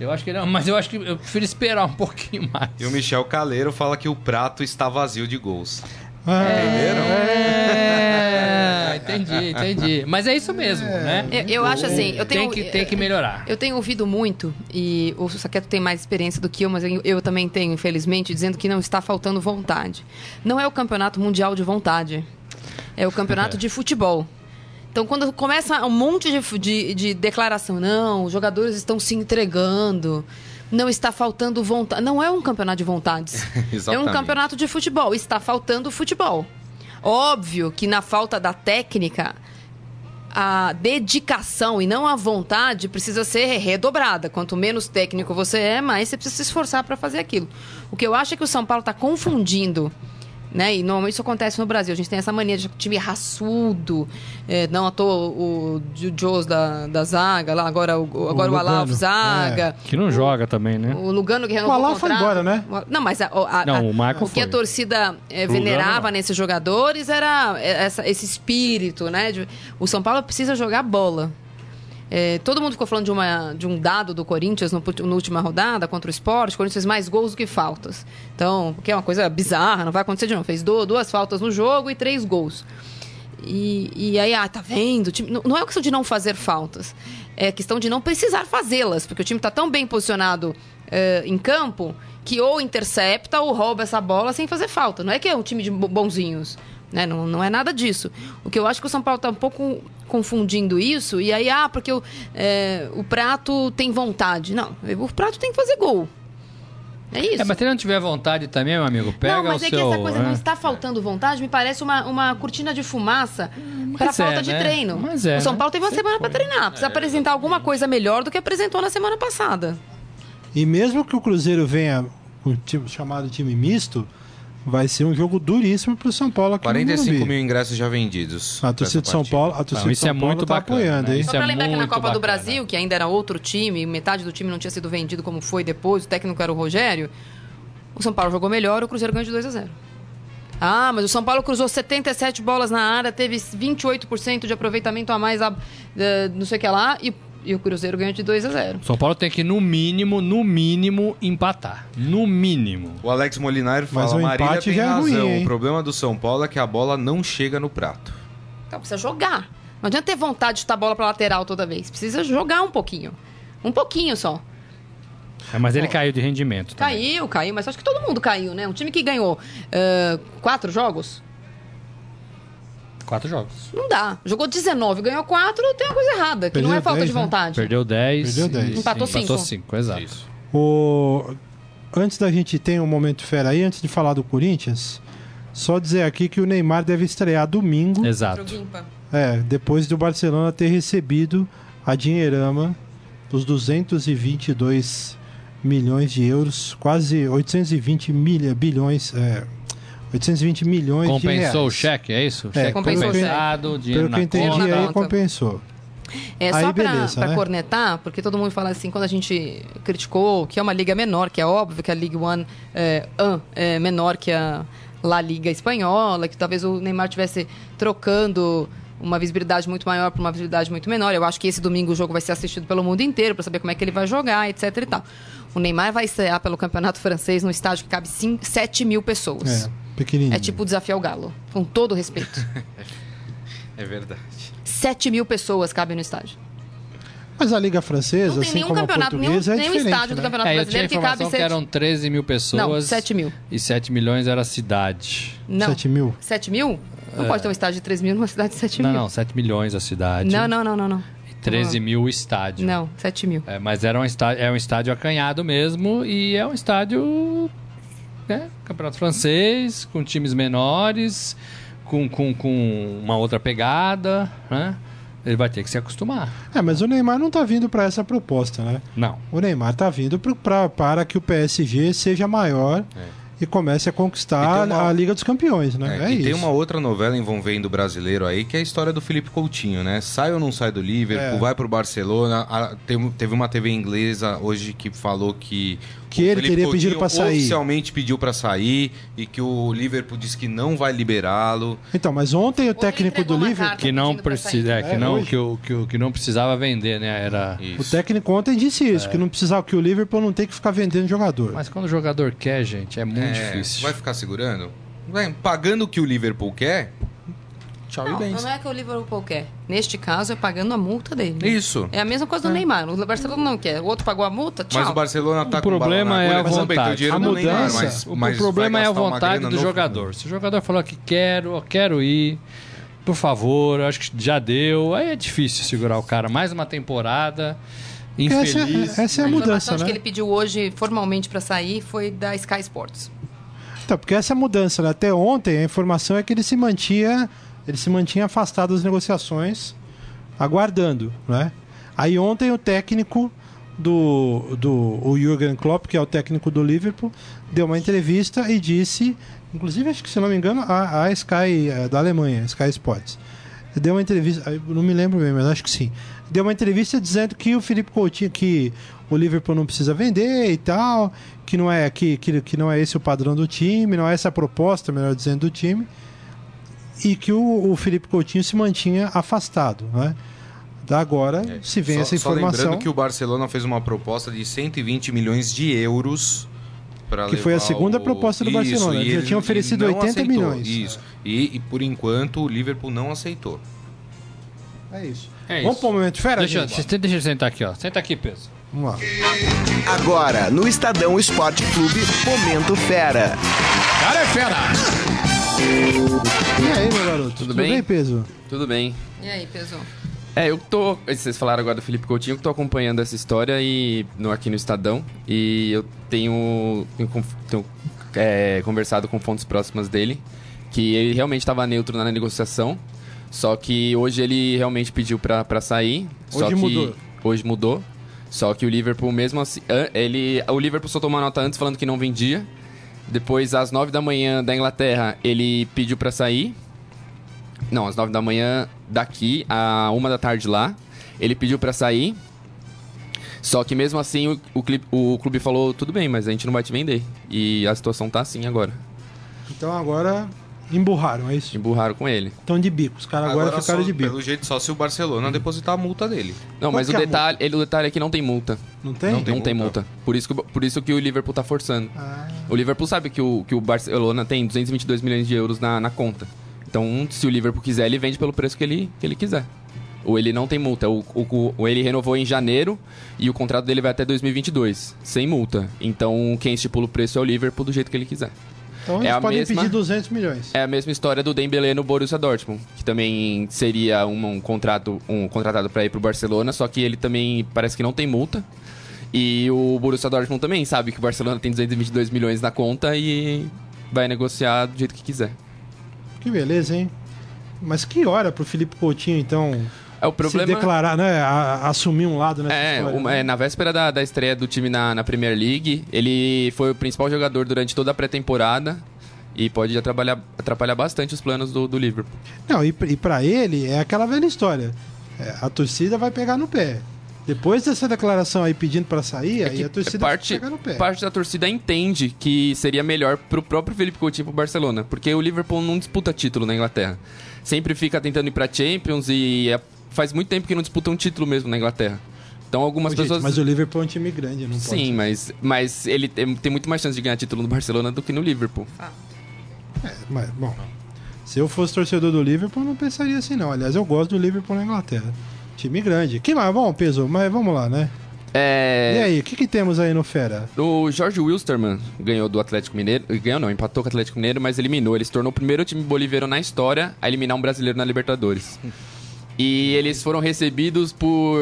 Eu acho que ele é, mas eu acho que eu prefiro esperar um pouquinho mais. E o Michel Caleiro fala que o prato está vazio de gols. Ah, É, entendi, entendi. Mas é isso mesmo, né? Eu, eu acho assim, eu tenho. tem que tem que melhorar. Eu tenho ouvido muito, e o Saqueto tem mais experiência do que eu, mas eu, eu também tenho, infelizmente, dizendo que não está faltando vontade. Não é o campeonato mundial de vontade. É o campeonato de futebol. Então, quando começa um monte de, de, de declaração, não, os jogadores estão se entregando, não está faltando vontade. Não é um campeonato de vontades. é um campeonato de futebol. Está faltando futebol. Óbvio que na falta da técnica, a dedicação e não a vontade precisa ser redobrada. Quanto menos técnico você é, mais você precisa se esforçar para fazer aquilo. O que eu acho é que o São Paulo está confundindo. Né? E normalmente isso acontece no Brasil. A gente tem essa mania de time raçudo. É, não à toa o, o Joes da, da zaga, lá agora o, agora o, Lugano, Alavo zaga. Que não joga também, né? O Lugano que renovou O o, Alavo foi embora, né? Não, mas a, a- Não, a- o o que a foi. torcida eh, Lugano, venerava não. nesses jogadores era essa- esse espírito, né? de- o São Paulo precisa jogar bola. Eh, todo mundo ficou falando de, uma, de um dado do Corinthians no, na última rodada contra o Sport. O Corinthians fez mais gols do que faltas. Então, que é uma coisa bizarra, não vai acontecer de novo. Fez du- duas faltas no jogo e três gols. E, e aí, ah, tá vendo? Time- não, não é questão de não fazer faltas. É questão de não precisar fazê-las, porque o time está tão bem posicionado eh, em campo que ou intercepta ou rouba essa bola sem fazer falta. Não é que é um time de bo- bonzinhos. Né? Não, não é nada disso. O que eu acho que o São Paulo está um pouco confundindo isso, e aí, ah, porque o, eh, o prato tem vontade. Não, o prato tem que fazer gol. É isso. É, mas se ele não tiver vontade também, meu amigo, pega não, mas o é seu... que essa coisa né? não está faltando vontade, me parece uma, uma cortina de fumaça para Mas falta é, de né? treino. Mas é, o São né? Paulo teve uma semana para treinar, precisa apresentar alguma coisa melhor do que apresentou na semana passada. E mesmo que o Cruzeiro venha com o time, chamado time misto, vai ser um jogo duríssimo pro São Paulo aqui no 45 Morumbi. mil ingressos já vendidos. A torcida de São. Paulo, a torcida Não, de isso São é Paulo muito tá bacana, apoiando, né? Só é para lembrar que na Copa do bacana. Brasil, que ainda era outro time, metade do time não tinha sido vendido como foi depois, o técnico era o Rogério, o São Paulo jogou melhor, o Cruzeiro ganhou de 2 a 0. Ah, mas o São Paulo cruzou 77 bolas na área, teve 28% de aproveitamento a mais, a, não sei o que lá, e, e o Cruzeiro ganhou de 2 a 0. São Paulo tem que, no mínimo, no mínimo, empatar. No mínimo. O Alex Molinari Mas fala, o Marília empate tem já é razão. o problema do São Paulo é que a bola não chega no prato. Então precisa jogar. Não adianta ter vontade de chutar a bola pra lateral toda vez. Precisa jogar um pouquinho. Um pouquinho só. É, mas ele caiu de rendimento também. Caiu, caiu, mas acho que todo mundo caiu, né? Um time que ganhou eh, quatro jogos, Quatro jogos. não dá. Jogou 19, ganhou quatro, tem uma coisa errada, que não é Perdeu falta 10, de né? vontade. Perdeu 10. Perdeu 10. Empatou Empatou cinco. 5, exato. Isso. O... Antes da gente ter um momento fera aí, antes de falar do Corinthians, só dizer aqui que o Neymar deve estrear domingo, Exato. É, depois do Barcelona ter recebido a dinheirama dos 222 milhões de euros, quase 820 milha, bilhões, é, 820 milhões de reais. Compensou o cheque, é isso? O É, cheque compensou o cheque. compensado, dinheiro Pelo que eu na entendi conta. aí, compensou. É só pra né? cornetar, porque todo mundo fala assim, quando a gente criticou que é uma liga menor, que é óbvio que a Liga One é, um, é menor que a La Liga Espanhola, que talvez o Neymar tivesse trocando uma visibilidade muito maior por uma visibilidade muito menor. Eu acho que esse domingo o jogo vai ser assistido pelo mundo inteiro para saber como é que ele vai jogar, etc e tal. O Neymar vai estrear pelo Campeonato Francês num estádio que cabe 5, 7 mil pessoas. É, pequenininho. É tipo desafiar o Galo, com todo respeito. É verdade. 7 mil pessoas cabem no estádio. Mas a Liga Francesa, Não tem assim nenhum como a campeonato, nenhum, portuguesa, é nenhum diferente, estádio do né? Campeonato É, eu a Brasileiro que cabe informação que 7 eram 13 mil pessoas. Não, 7 mil. E 7 milhões era a cidade. Não. 7 mil. 7 mil? Não pode ter um estádio de 3 mil numa cidade de 7 Não, mil. não, 7 milhões a cidade. Não, não, não, não, não. E 13 mil o estádio. Não, 7 mil. É, mas era um estádio, é um estádio acanhado mesmo e é um estádio né, campeonato francês, com times menores, com, com, com uma outra pegada, né? Ele vai ter que se acostumar. É, mas o Neymar não tá vindo para essa proposta, né? Não. O Neymar tá vindo pro, pra, para que o PSG seja maior e comece a conquistar uma- a Liga dos Campeões, né? É, É, e isso. tem uma outra novela envolvendo o brasileiro aí, que é a história do Felipe Coutinho, né? Sai ou não sai do Liverpool, É. vai pro Barcelona. A- teve uma TV inglesa hoje que falou que. Que o ele teria pedido pra sair. Oficialmente pediu pra sair e que o Liverpool disse que não vai liberá-lo. Então, mas ontem o técnico do Liverpool. Que não precisa, é, que É, não hoje. que o, que, o- que não precisava vender, né? Era. o Isso. técnico ontem disse isso, É. que não precisava que o Liverpool não tem que ficar vendendo jogador. Mas quando o jogador quer, gente, é muito É, difícil. Vai ficar segurando? Vai, pagando o que o Liverpool quer? Tchau Não, e bem. não é que o Liverpool quer. Neste caso, é pagando a multa dele. Isso. É a mesma coisa do Neymar. O Barcelona não quer. O outro pagou a multa, tchau. Mas o Barcelona tá O com problema na é a vontade. A Neymar, mudança- mas, O, mas o problema é a vontade do jogador. Se o jogador falou que quero, eu quero ir, por favor, eu acho que já deu. Aí é difícil segurar o cara. Mais uma temporada. Essa, Infeliz. essa é a a mudança, né? que ele pediu hoje formalmente pra sair foi da Sky Sports. Então, porque essa é a mudança, né? Até ontem a informação é que ele se mantinha, ele se mantinha afastado das negociações aguardando, né? Aí ontem o técnico do, do o Jürgen Klopp, que é o técnico do Liverpool, deu uma entrevista e disse, inclusive acho que se não me engano, a, a Sky eh, da Alemanha, Sky Sports, deu uma entrevista, não me lembro bem, mas acho que sim. Deu uma entrevista dizendo que o Felipe Coutinho, que o Liverpool não precisa vender e tal, que não é que, que, que não é esse o padrão do time, não é essa a proposta, melhor dizendo, do time, e que o, o Felipe Coutinho se mantinha afastado, né? Da agora se vem Só- essa Só informação lembrando que o Barcelona fez uma proposta de 120 milhões de euros para Que foi a segunda proposta do Barcelona. e Ele já tinha oferecido ele não 80 aceitou. milhões. Isso. E, e por enquanto o Liverpool não aceitou. É isso. É Vamos isso. para o momento fera, Deixa, gente? eu- deixa eu sentar aqui, ó. Senta aqui, peso. Vamos lá. Agora, no Estadão Esporte Clube, Momento Fera. Cara é fera! E aí, meu garoto? Tudo, bem? bem, peso? Tudo bem. E aí, pesou? É, eu tô. Vocês falaram agora do Felipe Coutinho, que tô acompanhando essa história e no, aqui no Estadão. E eu tenho, tenho, tenho, é, conversado com fontes próximas dele que ele realmente estava neutro na negociação. Só que hoje ele realmente pediu pra, pra sair. só Hoje que mudou. Hoje mudou. Só que o Liverpool, mesmo assim. Ele, o Liverpool soltou uma nota antes falando que não vendia. Depois, às 9 da manhã da Inglaterra, ele pediu pra sair. Não, às 9 da manhã daqui, a 1 da tarde lá. Ele pediu pra sair. Só que mesmo assim o, o, cli- o clube falou, tudo bem, mas a gente não vai te vender. E a situação tá assim agora. Então agora emburraram, é isso? Emburraram com ele. Estão de bico. Os caras agora, ficaram só- de bico. Pelo jeito, só se o Barcelona depositar a multa dele. Não, Qual mas o é detalhe, ele, o detalhe é que não tem multa. Não tem? Não tem, tem multa. Por, isso que, o- por isso que o Liverpool tá forçando. Ah, O Liverpool sabe que o, que o Barcelona tem 222 milhões de euros na, na conta. Então, se o Liverpool quiser, ele vende pelo preço que ele, que ele quiser. Ou ele não tem multa. O, o, o- ele renovou em janeiro e o contrato dele vai até 2022, sem multa. Então, quem estipula o preço é o Liverpool do jeito que ele quiser. Então É eles a podem mesma- pedir 200 milhões. É a mesma história do Dembélé no Borussia Dortmund, que também seria um, um contrato um contratado para ir pro Barcelona, só que ele também parece que não tem multa. E o Borussia Dortmund também sabe que o Barcelona tem 222 milhões na conta e vai negociar do jeito que quiser. Que beleza, hein? Mas que hora pro Felipe Coutinho, então, É o problema se declarar, né? a- assumir um lado É, uma- né? é, na véspera da, da estreia do time na, na Premier League, ele foi o principal jogador durante toda a pré-temporada e pode atrapalhar, atrapalhar bastante os planos do, do Liverpool. Não, e, e pra ele é aquela velha história. É, a torcida vai pegar no pé. Depois dessa declaração aí pedindo pra sair, aí que a torcida parte, vai pegar no pé. parte da torcida entende que seria melhor pro próprio Felipe Coutinho pro Barcelona, porque o Liverpool não disputa título na Inglaterra. Sempre fica tentando ir pra Champions e é- faz muito tempo que não disputa um título mesmo na Inglaterra. Então algumas Ô, gente, pessoas Mas o Liverpool é um time grande, não pode. Sim, mas, mas ele tem, muito mais chance de ganhar título no Barcelona do que no Liverpool. Mas, bom, se eu fosse torcedor do Liverpool, eu não pensaria assim, não. Aliás, eu gosto do Liverpool na Inglaterra. Time grande. Que mais? Bom, peso, mas vamos lá, né? É, E aí, o que, que temos aí no Fera? O Jorge Wilstermann ganhou do Atlético Mineiro. Ganhou não, empatou com o Atlético Mineiro, mas eliminou. Ele se tornou o primeiro time boliviano na história a eliminar um brasileiro na Libertadores. E eles foram recebidos por.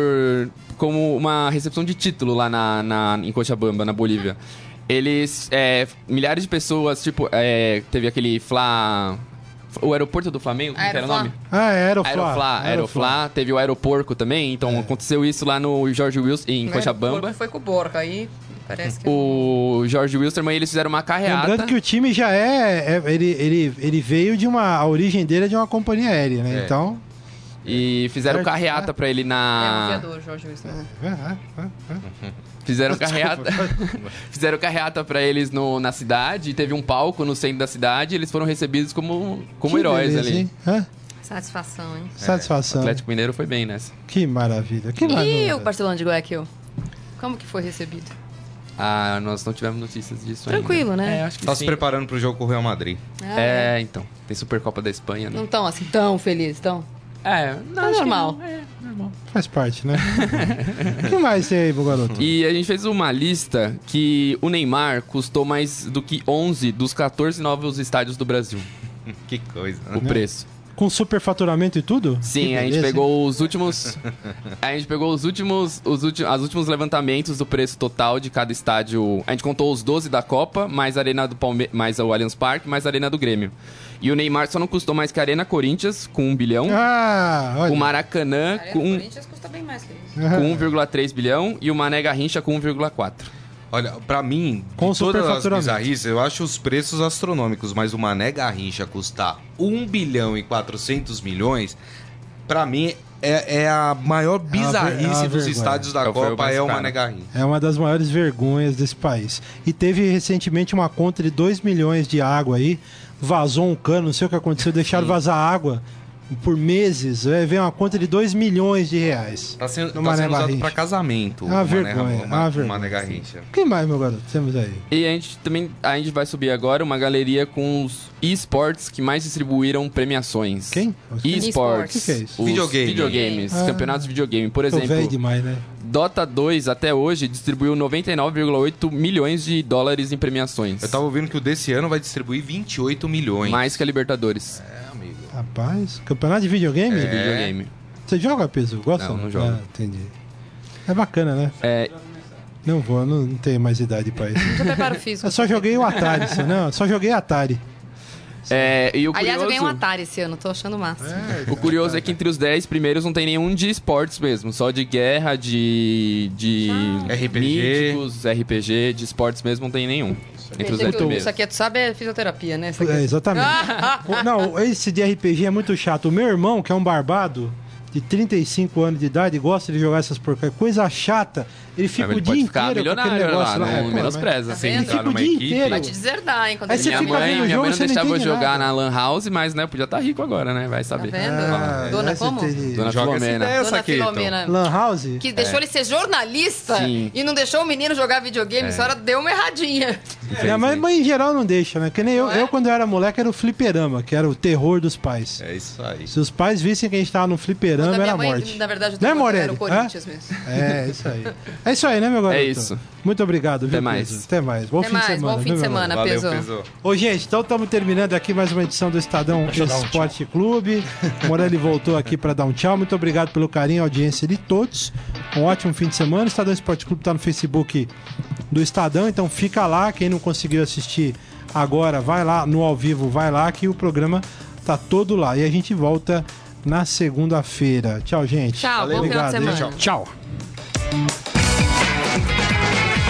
como uma recepção de título lá na, na, em Cochabamba, na Bolívia. Eles. é, milhares de pessoas, tipo, é, teve aquele Fla. O aeroporto do Flamengo, como era o nome? Ah, é Aeroflá. Aeroflá, Aeroflá, teve o aeroporco também, então aconteceu isso lá no Jorge Wilson, em Né? Cochabamba. Foi com o Borca, aí parece que... O Jorge Wilstermann, eles fizeram uma carreata. Lembrando que o time já é. é- ele, ele, ele veio de uma. A origem dele é de uma companhia aérea, né? É. Então. E fizeram carreata pra ele É um na. aviador, Jorge Wilson. é, é, é, é. Fizeram carreata. fizeram carreata pra eles no, na cidade. Teve um palco no centro da cidade. E eles foram recebidos como, como Que heróis beleza, ali. hein? Hã? Satisfação, hein? O Satisfação. Atlético Mineiro foi bem nessa. Que maravilha. Que E maravilha. o Barcelona de Guayaquil? Como que foi recebido? Ah, nós não tivemos notícias disso Tranquilo, ainda. né? É, acho que Tá sim. se preparando pro jogo com o Real Madrid. Ah, É, então. Tem Supercopa da Espanha, né? Não estão assim tão felizes, tão? É, não, É normal. não. É, normal. Faz parte, né? O que mais tem aí, meu garoto? E a gente fez uma lista que o Neymar custou mais do que 11 dos 14 novos estádios do Brasil. Que coisa, né? O preço. Com superfaturamento e tudo? Sim, a gente pegou os últimos. A gente pegou os últimos. Os últimos, as últimos levantamentos do preço total de cada estádio. A gente contou os 12 da Copa, mais a Arena do Palme mais o Allianz Parque, mais a Arena do Grêmio. E o Neymar só não custou mais que a Arena Corinthians, com 1 bilhão. Ah, olha. O Maracanã Arena com, Corinthians custa bem mais que isso. com 1,3 bilhão e o Mané Garrincha com 1,4. Olha, pra mim, Com de todas as bizarrices, eu acho os preços astronômicos, mas o Mané Garrincha custar 1 bilhão e 400 milhões, pra mim é, é a maior é uma bizarrice dos vergonha. estádios da É Copa, é o. Mané Garrincha. É uma das maiores vergonhas desse país. E teve recentemente uma conta de 2 milhões de água aí. Vazou um cano, não sei o que aconteceu, deixaram vazar água por meses. É, veio uma conta de 2 milhões de reais. Tá sendo, tá Mané sendo usado Garrincha. pra casamento. Mané- vergonha, é Ma- uma o vergonha. Mané Garrincha. O que mais, meu garoto, temos aí? E a gente também a gente vai subir agora uma galeria com os esports que mais distribuíram premiações. Quem? Esports. O que que é isso? Os Videogame. videogames, Ah. campeonatos de videogame. Por exemplo, demais, né? Dota 2 até hoje distribuiu 99,8 milhões de dólares em premiações. Eu tava ouvindo que o desse ano vai distribuir 28 milhões. Mais que a Libertadores É. Rapaz, campeonato de videogame? de videogame. Você joga, Peso? Gosta? Não, não jogo. Ah, entendi. É bacana, né? É, Não vou, não, não tenho mais idade pra isso. Não preparo físico. Eu só joguei o Atari, só, não, só joguei Atari. é, e o Aliás, eu ganhei um curioso, Atari esse ano, tô achando massa. o curioso é que entre os 10 primeiros não tem nenhum de esportes mesmo, só de guerra, de de RPG. míticos, RPG, de esportes mesmo não tem nenhum. Entre os 10 Isso aqui, tu sabe, é fisioterapia, né? Aqui. É, exatamente. O- Não, esse de RPG é muito chato. O meu irmão, que é um barbado de 35 anos de idade, gosta de jogar essas porcarias. Coisa chata. Ele fica o ele dia inteiro com aquele negócio lá, lá. É, não menospreza. Tá Ele fica o dia equipe. inteiro. Vai te deserdar, hein? Quando Aí você minha fica mãe, vendo o minha jogo, mãe não não deixava eu jogar nada. na Lan House, mas né, podia estar rico agora, né? Vai Tá saber. vendo? Ah, Dona essa como? Dona Filomena. Dona Saqueto. Filomena. Lan House? Que deixou ele ser jornalista Sim. e não deixou o menino jogar videogame. A senhora deu uma erradinha. É, mas, mas em geral não deixa, né? Que nem eu, Não é? eu, quando eu era moleque, era o fliperama, que era o terror dos pais. É isso aí. Se os pais vissem que a gente tava no fliperama, era mãe, morte. na verdade, o Né, terror era o Corinthians mesmo. É, isso aí. É isso aí, né, meu garoto? É isso. Muito obrigado, viu, Até mais. Peso? Até mais. Bom Até fim mais, de semana. bom fim de semana, garoto? Valeu, Peso. Peso. Ô, gente, então estamos terminando aqui mais uma edição do Estadão Esporte Clube. Morelli voltou aqui para dar um tchau. Muito obrigado pelo carinho e audiência de todos. Um ótimo fim de semana. O Estadão Esporte Clube está no Facebook do Estadão, então fica lá. Quem não conseguiu assistir agora, vai lá no ao vivo, vai lá que o programa tá todo lá. E a gente volta na segunda-feira. Tchau, gente. Tchau, bom final de Obrigado, semana. Tchau.